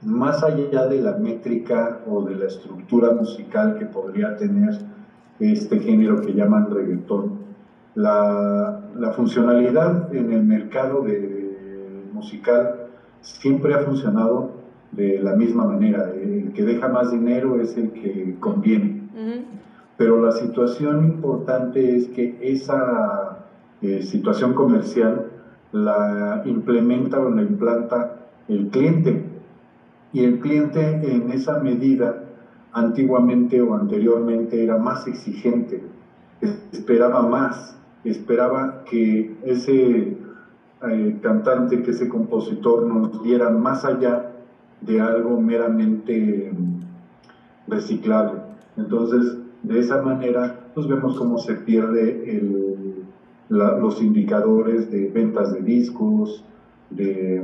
más allá de la métrica o de la estructura musical que podría tener este género que llaman reggaetón, la, la funcionalidad en el mercado de, musical siempre ha funcionado de la misma manera. El que deja más dinero es el que conviene. Pero la situación importante es que esa eh, situación comercial la implementa o la implanta el cliente. Y el cliente en esa medida antiguamente o anteriormente era más exigente, esperaba más, esperaba que ese eh, cantante, que ese compositor nos diera más allá de algo meramente mm, reciclable. Entonces, de esa manera, pues vemos cómo se pierde los indicadores de ventas de discos, de,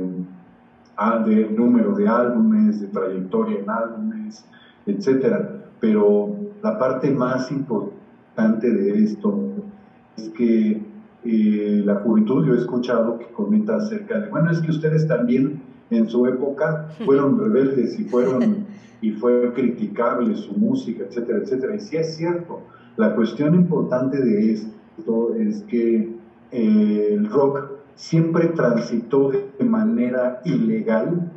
de número de álbumes, de trayectoria en álbumes, etc. Pero la parte más importante de esto es que eh, la juventud, yo he escuchado que comenta acerca de, bueno, es que ustedes también en su época fueron rebeldes y fueron y fue criticable su música, etcétera, etcétera. Y sí es cierto. La cuestión importante de esto es que eh, el rock siempre transitó de manera ilegal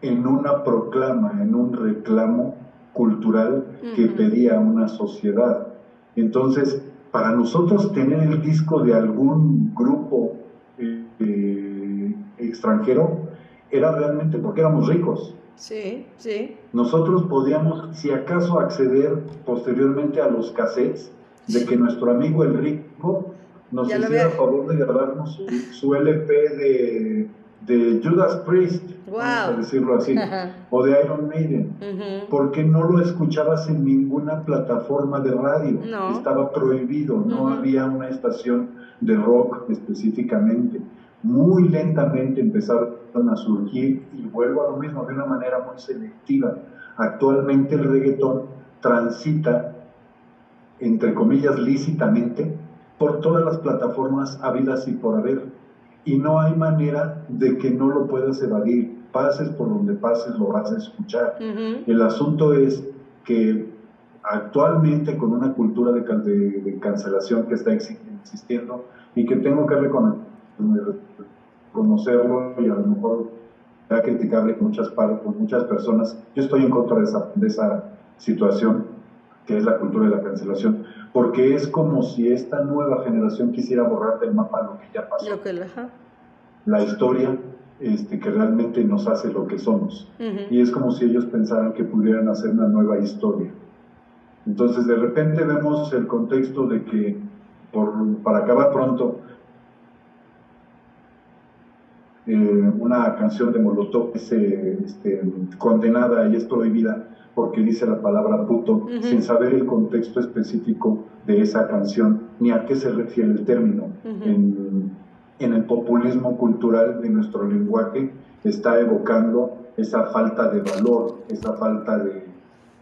en una proclama, en un reclamo cultural que pedía una sociedad. Entonces, para nosotros tener el disco de algún grupo eh, extranjero era realmente porque éramos ricos. Sí, sí. Nosotros podíamos, si acaso, acceder posteriormente a los cassettes de que nuestro amigo el rico nos hiciera el favor de grabarnos su LP de de Judas Priest, vamos a decirlo así, o de Iron Maiden, porque no lo escuchabas en ninguna plataforma de radio, estaba prohibido, no había una estación de rock específicamente. Muy lentamente empezaron a surgir, y vuelvo a lo mismo, de una manera muy selectiva. Actualmente el reggaetón transita, entre comillas, lícitamente, por todas las plataformas habidas y por haber y no hay manera de que no lo puedas evadir. Pases por donde pases, lo vas a escuchar. El asunto es que actualmente con una cultura de, de, cancelación que está existiendo y que tengo que reconocerlo y a lo mejor sea criticable con muchas, con muchas personas, yo estoy en contra de esa, de esa situación que es la cultura de la cancelación porque es como si esta nueva generación quisiera borrar del mapa lo que ya pasó. La historia este, que realmente nos hace lo que somos. Y es como si ellos pensaran que pudieran hacer una nueva historia. Entonces de repente vemos el contexto de que, por, para acabar pronto, eh, una canción de Molotov es este, condenada y es prohibida porque dice la palabra puto sin saber el contexto específico de esa canción ni a qué se refiere el término. en, en, el populismo cultural de nuestro lenguaje está evocando esa falta de valor, esa falta de,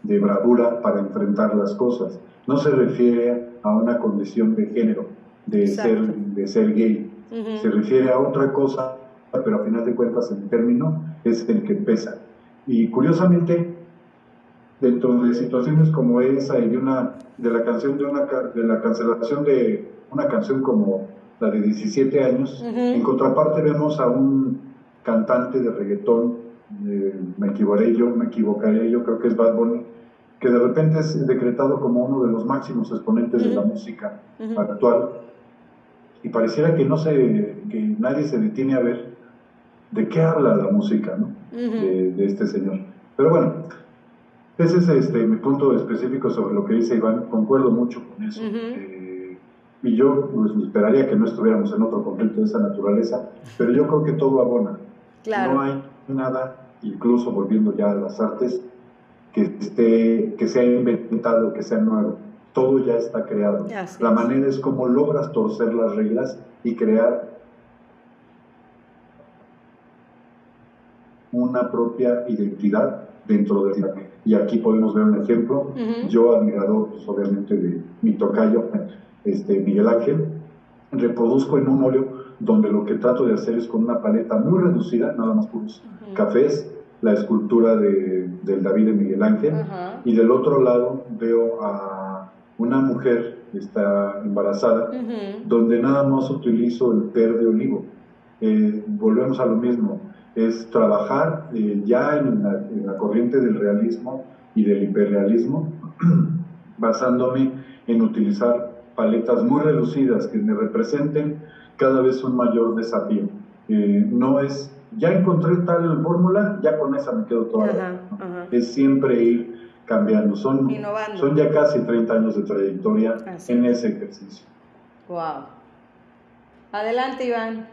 de bravura para enfrentar las cosas. No se refiere a una condición de género, de, ser, de ser gay. Se refiere a otra cosa pero a final de cuentas el término es el que pesa. Y curiosamente, dentro de situaciones como esa y de una de la canción de una de la cancelación de una canción como la de 17 años, en contraparte vemos a un cantante de reggaetón, me equivocaré yo, me equivocaré yo, creo que es Bad Bunny, que de repente es decretado como uno de los máximos exponentes de la música actual. Y pareciera que no se que nadie se detiene a ver de qué habla la música de, este señor. Pero bueno, ese es este, mi punto específico sobre lo que dice Iván, concuerdo mucho con eso. Eh, y yo pues, esperaría que no estuviéramos en otro conflicto de esa naturaleza, pero yo creo que todo abona. No hay nada, incluso volviendo ya a las artes, que, esté, que sea inventado, que sea nuevo. Todo ya está creado. la manera es como logras torcer las reglas y crear una propia identidad dentro de la Y aquí podemos ver un ejemplo. Yo, admirador, pues, obviamente, de mi tocayo, este, Miguel Ángel, reproduzco en un óleo donde lo que trato de hacer es con una paleta muy reducida, nada más puros cafés, la escultura de, del David de Miguel Ángel, y del otro lado veo a una mujer que está embarazada, donde nada más utilizo el verde olivo. Eh, volvemos a lo mismo, es trabajar eh, ya en la, corriente del realismo y del hiperrealismo, basándome en utilizar paletas muy reducidas que me representen cada vez un mayor desafío. Eh, no es, ya encontré tal fórmula, ya con esa me quedo toda. Es siempre ir cambiando. Son, son ya casi 30 años de trayectoria en ese ejercicio. Wow. Adelante, Iván.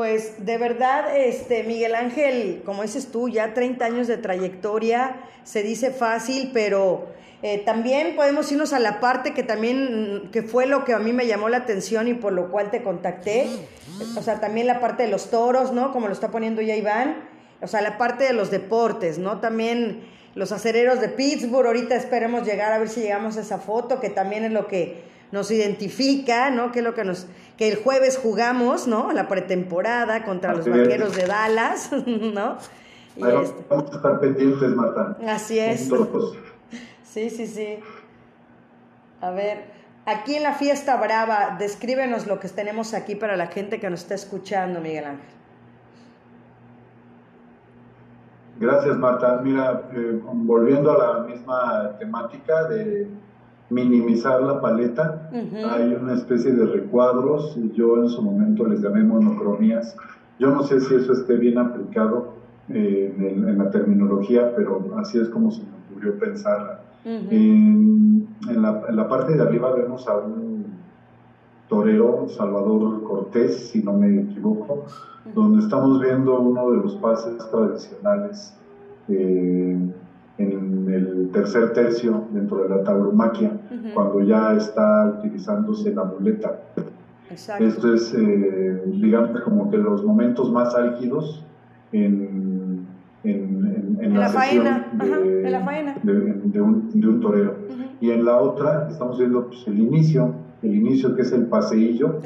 Pues de verdad, este Miguel Ángel, como dices tú, ya 30 años de trayectoria, se dice fácil, pero eh, también podemos irnos a la parte que también, que fue lo que a mí me llamó la atención y por lo cual te contacté, o sea, también la parte de los toros, ¿no? Como lo está poniendo ya Iván, o sea, la parte de los deportes, ¿no? También los acereros de Pittsburgh, ahorita esperemos llegar a ver si llegamos a esa foto, que también es lo que nos identifica, ¿no? Que es lo que nos que el jueves jugamos, ¿no? La pretemporada contra los vaqueros de Dallas, ¿no? Y este Vamos a estar pendientes, Marta. Así es. Sí, sí, sí. A ver, aquí en la fiesta brava, descríbenos lo que tenemos aquí para la gente que nos está escuchando, Miguel Ángel. Gracias, Marta. Mira, eh, volviendo a la misma temática de minimizar la paleta. Hay una especie de recuadros, y yo en su momento les llamé monocromías. Yo no sé si eso esté bien aplicado eh, en, la terminología, pero así es como se me ocurrió pensar. en, la, parte de arriba vemos a un torero, Salvador Cortés, si no me equivoco, donde estamos viendo uno de los pases tradicionales. Eh, en el tercer tercio dentro de la tauromaquia, cuando ya está utilizándose la muleta. Esto es, eh, digamos, como que los momentos más álgidos en, en, en, la, faena, de, la faena. De, un, de, un, torero. Y en la otra estamos viendo pues, el inicio, el inicio que es el paseillo,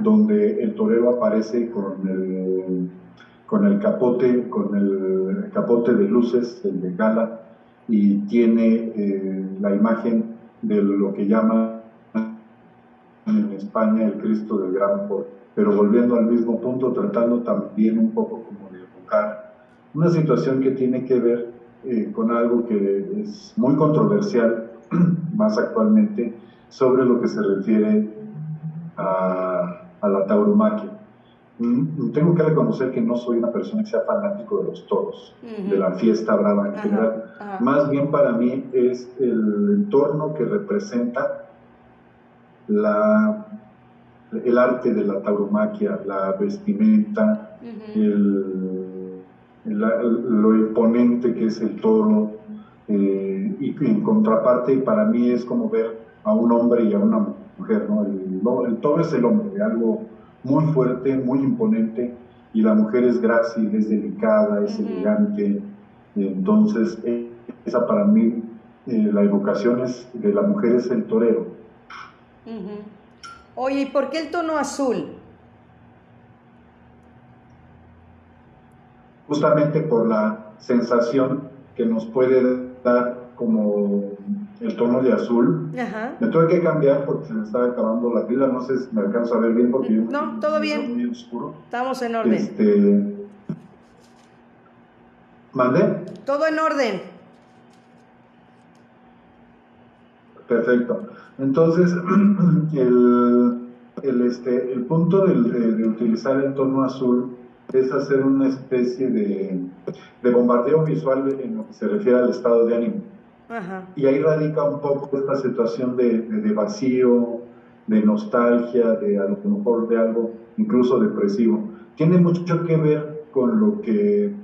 donde el torero aparece con el, con el capote, con el capote de luces, el de gala, y tiene eh, la imagen de lo que llaman en España el Cristo del Gran Poder. Pero volviendo al mismo punto, tratando también un poco como de evocar una situación que tiene que ver eh, con algo que es muy controversial, más actualmente, sobre lo que se refiere a, a la tauromaquia. Mm, tengo que reconocer que no soy una persona que sea fanático de los toros, de la fiesta brava en general. Más bien para mí es el entorno que representa la, el arte de la tauromaquia, la vestimenta, lo imponente que es el toro, eh, y en contraparte para mí es como ver a un hombre y a una mujer, ¿no? El, toro es el hombre, algo muy fuerte, muy imponente, y la mujer es grácil, es delicada, es elegante, entonces esa para mí, eh, la evocación es, de la mujer es el torero. Oye, ¿y por qué el tono azul? Justamente por la sensación que nos puede dar como el tono de azul. Me tuve que cambiar porque se me estaba acabando la pila, no sé si me alcanzo a ver bien porque no, todo bien. muy oscuro. Estamos en orden. Este... ¿Mandé? Todo en orden. Perfecto. Entonces, el, el, este, el punto de, de, utilizar el tono azul es hacer una especie de, de, bombardeo visual en lo que se refiere al estado de ánimo. Y ahí radica un poco esta situación de, de, vacío, de nostalgia, de a lo mejor de algo incluso depresivo. Tiene mucho que ver con lo que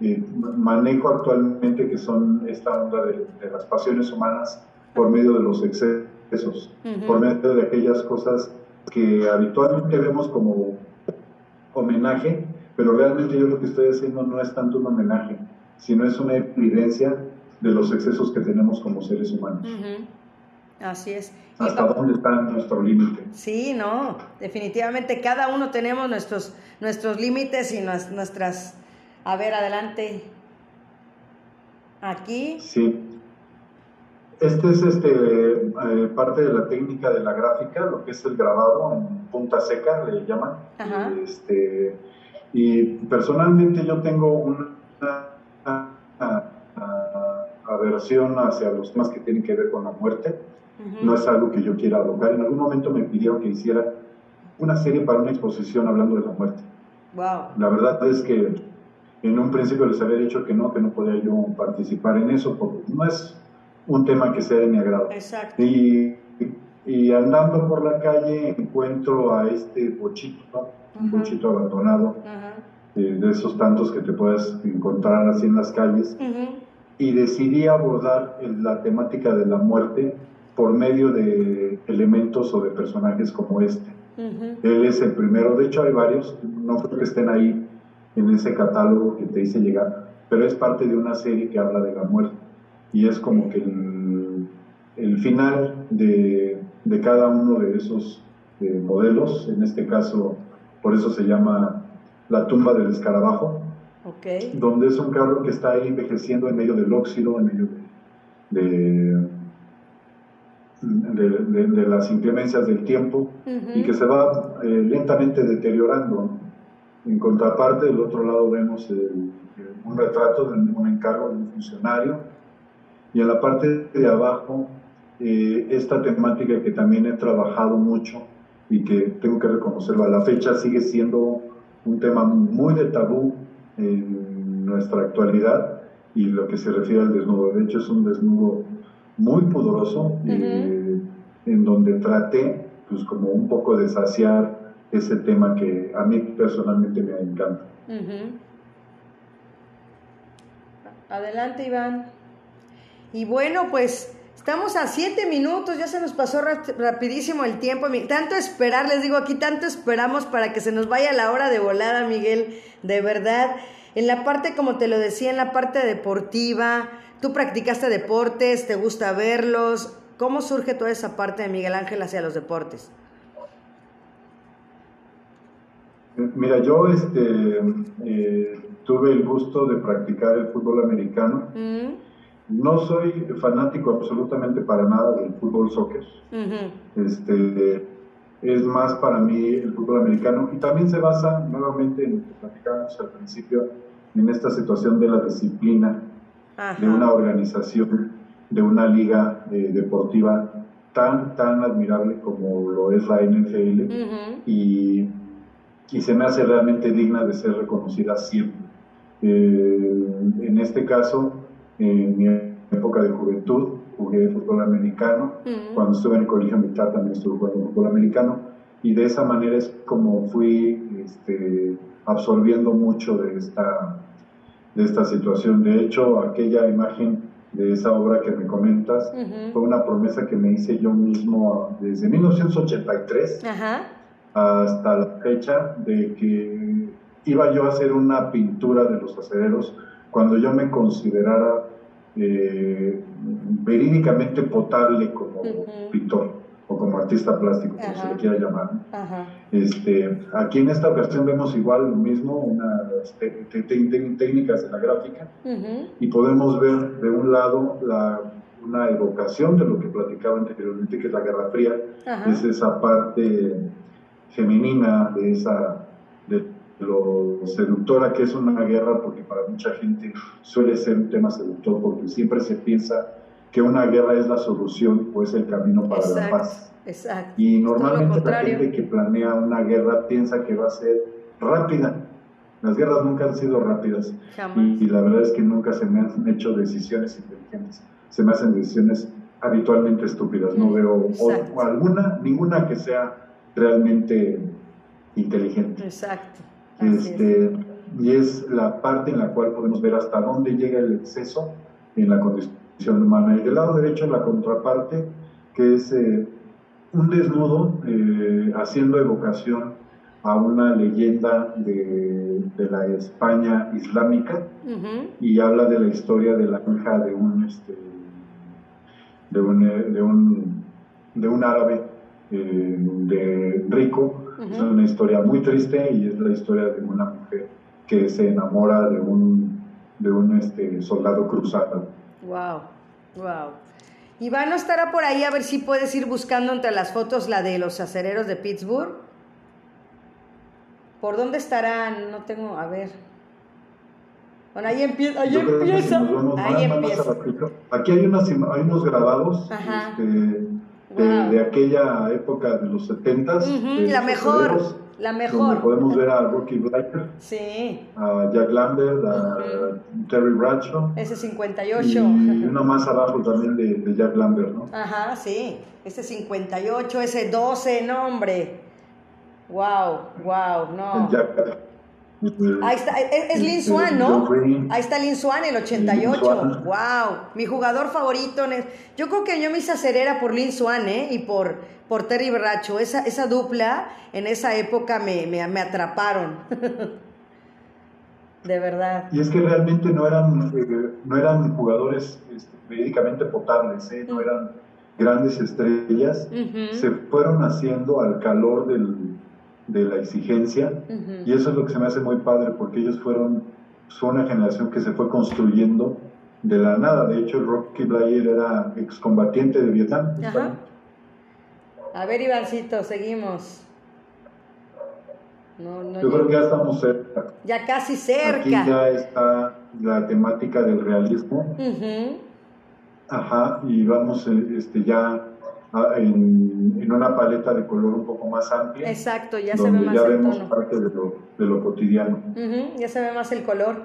eh, manejo actualmente, que son esta onda de, las pasiones humanas por medio de los excesos, por medio de aquellas cosas que habitualmente vemos como homenaje, pero realmente yo lo que estoy haciendo no es tanto un homenaje, sino es una evidencia de los excesos que tenemos como seres humanos. Así es. ¿Hasta dónde está nuestro límite? Sí, no, definitivamente cada uno tenemos nuestros, nuestros límites y nuestras... A ver, adelante. Aquí. Sí. Este es este, eh, parte de la técnica de la gráfica, lo que es el grabado en punta seca, le llaman. Este, y personalmente yo tengo una, aversión hacia los temas que tienen que ver con la muerte. No es algo que yo quiera abordar. En algún momento me pidieron que hiciera una serie para una exposición hablando de la muerte. Wow. La verdad es que en un principio les había dicho que no, que no podía yo participar en eso, porque no es un tema que sea de mi agrado. Exacto. Y, y andando por la calle encuentro a este bochito, un bochito abandonado, eh, de esos tantos que te puedes encontrar así en las calles, y decidí abordar la temática de la muerte por medio de elementos o de personajes como este. Él es el primero, de hecho hay varios, no creo que estén ahí en ese catálogo que te hice llegar, pero es parte de una serie que habla de la muerte. Y es como que el, final de, de, cada uno de esos eh, modelos, en este caso, por eso se llama La tumba del escarabajo, donde es un carro que está ahí envejeciendo en medio del óxido, en medio de, de, de, las inclemencias del tiempo y que se va eh, lentamente deteriorando. En contraparte, del otro lado vemos un retrato de un encargo de un funcionario y en la parte de abajo, eh, esta temática que también he trabajado mucho y que tengo que reconocerlo, a la fecha sigue siendo un tema muy de tabú en nuestra actualidad y lo que se refiere al desnudo. De hecho, es un desnudo muy pudoroso eh, en donde traté, pues, como un poco de saciar ese tema que a mí personalmente me encanta. Adelante, Iván. Y bueno, pues estamos a siete minutos, ya se nos pasó rapidísimo el tiempo. Tanto esperar, les digo aquí, tanto esperamos para que se nos vaya la hora de volada, Miguel, de verdad. En la parte, como te lo decía, en la parte deportiva, tú practicaste deportes, te gusta verlos. ¿Cómo surge toda esa parte de Miguel Ángel hacia los deportes? Mira, yo este, eh, tuve el gusto de practicar el fútbol americano. Mm. No soy fanático absolutamente para nada del fútbol soccer. este, es más para mí el fútbol americano y también se basa nuevamente en lo que platicamos al principio, en esta situación de la disciplina de una organización, de una liga eh, deportiva tan, tan admirable como lo es la NFL. y, y se me hace realmente digna de ser reconocida siempre. Eh, en este caso, en mi época de juventud, jugué fútbol americano. Cuando estuve en el colegio militar también estuve jugando fútbol americano. Y de esa manera es como fui este, absorbiendo mucho de esta, de esta situación. De hecho, aquella imagen de esa obra que me comentas fue una promesa que me hice yo mismo desde 1983 hasta la fecha de que iba yo a hacer una pintura de los acereros cuando yo me considerara eh, verídicamente potable como pintor o como artista plástico, como se le quiera llamar. Este, aquí en esta ocasión vemos igual lo mismo, unas técnicas de la gráfica, y podemos ver de un lado la, una evocación de lo que platicaba anteriormente, que es la Guerra Fría, es esa parte femenina de esa lo seductora que es una guerra, porque para mucha gente suele ser un tema seductor, porque siempre se piensa que una guerra es la solución o es el camino para la paz. Exacto. Y normalmente la gente que planea una guerra piensa que va a ser rápida. Las guerras nunca han sido rápidas. Y, la verdad es que nunca se me han hecho decisiones inteligentes. Se me hacen decisiones habitualmente estúpidas. No veo alguna, ninguna que sea realmente inteligente. Exacto. Este, y es la parte en la cual podemos ver hasta dónde llega el exceso en la condición humana. Y del lado derecho la contraparte, que es eh, un desnudo eh, haciendo evocación a una leyenda de, de la España islámica y habla de la historia de la hija de un, este, de un, de un, de un árabe eh, de rico. Es una historia muy triste y es la historia de una mujer que se enamora de un, de un este, soldado cruzado. Wow, wow. Iván estará por ahí a ver si puedes ir buscando entre las fotos la de los acereros de Pittsburgh. ¿Por dónde estarán? No tengo, a ver. Bueno, ahí, empieza. Ahí empieza. Ahí empieza. Aquí hay, unas, hay unos grabados este, de, aquella época de los 70 la mejor. La mejor. Donde podemos ver a Rocky Blacker, sí. a Jack Lambert, a Terry Bradshaw. Ese 58. Y uno más abajo también de, Jack Lambert, ¿no? Ajá, sí. Ese 58, ese 12, no, hombre. Wow, wow, no. Ahí está, es, Lin Swan, ¿no? Ahí está Lin Swan, el 88. Wow, mi jugador favorito. Yo creo que yo me hice acerera por Lin Swan, ¿eh? Y por, por Terry Bracho. Esa, esa dupla en esa época me, me, atraparon. de verdad. Y es que realmente no eran, eh, no eran jugadores este, médicamente potables, ¿eh? no eran grandes estrellas. Se fueron haciendo al calor del de la exigencia y eso es lo que se me hace muy padre porque ellos fueron son una generación que se fue construyendo de la nada. De hecho, Rocky Blair era excombatiente de Vietnam. A ver, Ivancito, seguimos. Yo creo que ya estamos cerca. Ya casi cerca. Aquí ya está la temática del realismo. Ajá, y vamos este, ya Ah, en, una paleta de color un poco más amplia. Exacto, ya se ve más ya vemos parte de lo, de lo cotidiano. ya se ve más el color.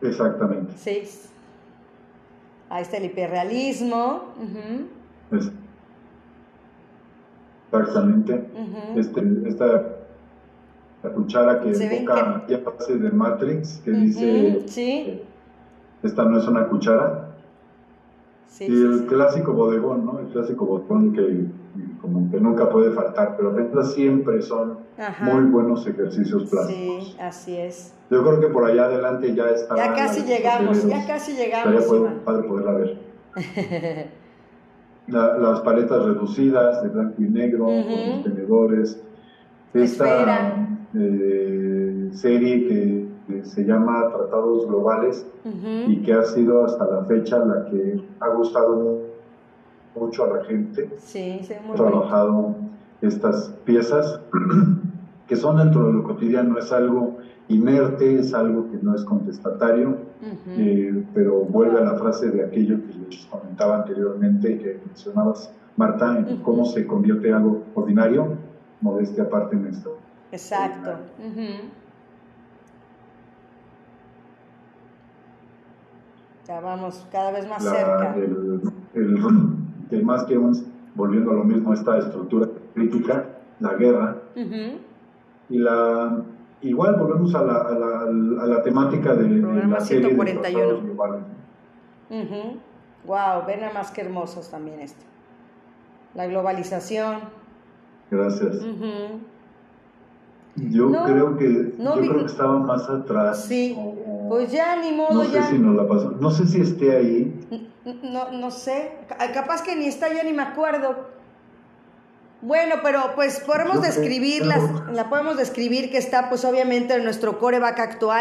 Exactamente. Sí. Ahí está el hiperrealismo. Exactamente. este, esta la cuchara que evoca que... fase de Matrix, que dice, ¿Sí? esta no es una cuchara, y el clásico bodegón, ¿no? El clásico bodegón que como que nunca puede faltar, pero mientras siempre son muy buenos ejercicios plásticos. Sí, así es. Yo creo que por allá adelante ya está. Ya casi llegamos, ya casi llegamos. Ya padre poderla ver. las paletas reducidas de blanco y negro, los tenedores. Esta eh, serie que se llama Tratados Globales y que ha sido hasta la fecha la que ha gustado mucho a la gente. Sí, sí, muy trabajado estas piezas que son dentro de lo cotidiano, es algo inerte, es algo que no es contestatario, eh, pero vuelve a la frase de aquello que les comentaba anteriormente y que mencionabas, Marta, en cómo se convierte algo ordinario, modestia aparte en esto. Exacto. Ya vamos cada vez más cerca. El, el, más que volviendo a lo mismo, esta estructura crítica, la guerra, y la igual volvemos a la, a la, a la temática de, la 141. Wow, ven a más que hermosos también esto. La globalización. Gracias. Yo creo que yo creo que estaba más atrás. Sí. Pues ya ni modo no sé si nos la pasó. No sé si esté ahí. No, no sé. Capaz que ni está ya ni me acuerdo. Bueno, pero pues podemos describirla, la podemos describir que está pues obviamente en nuestro coreback actual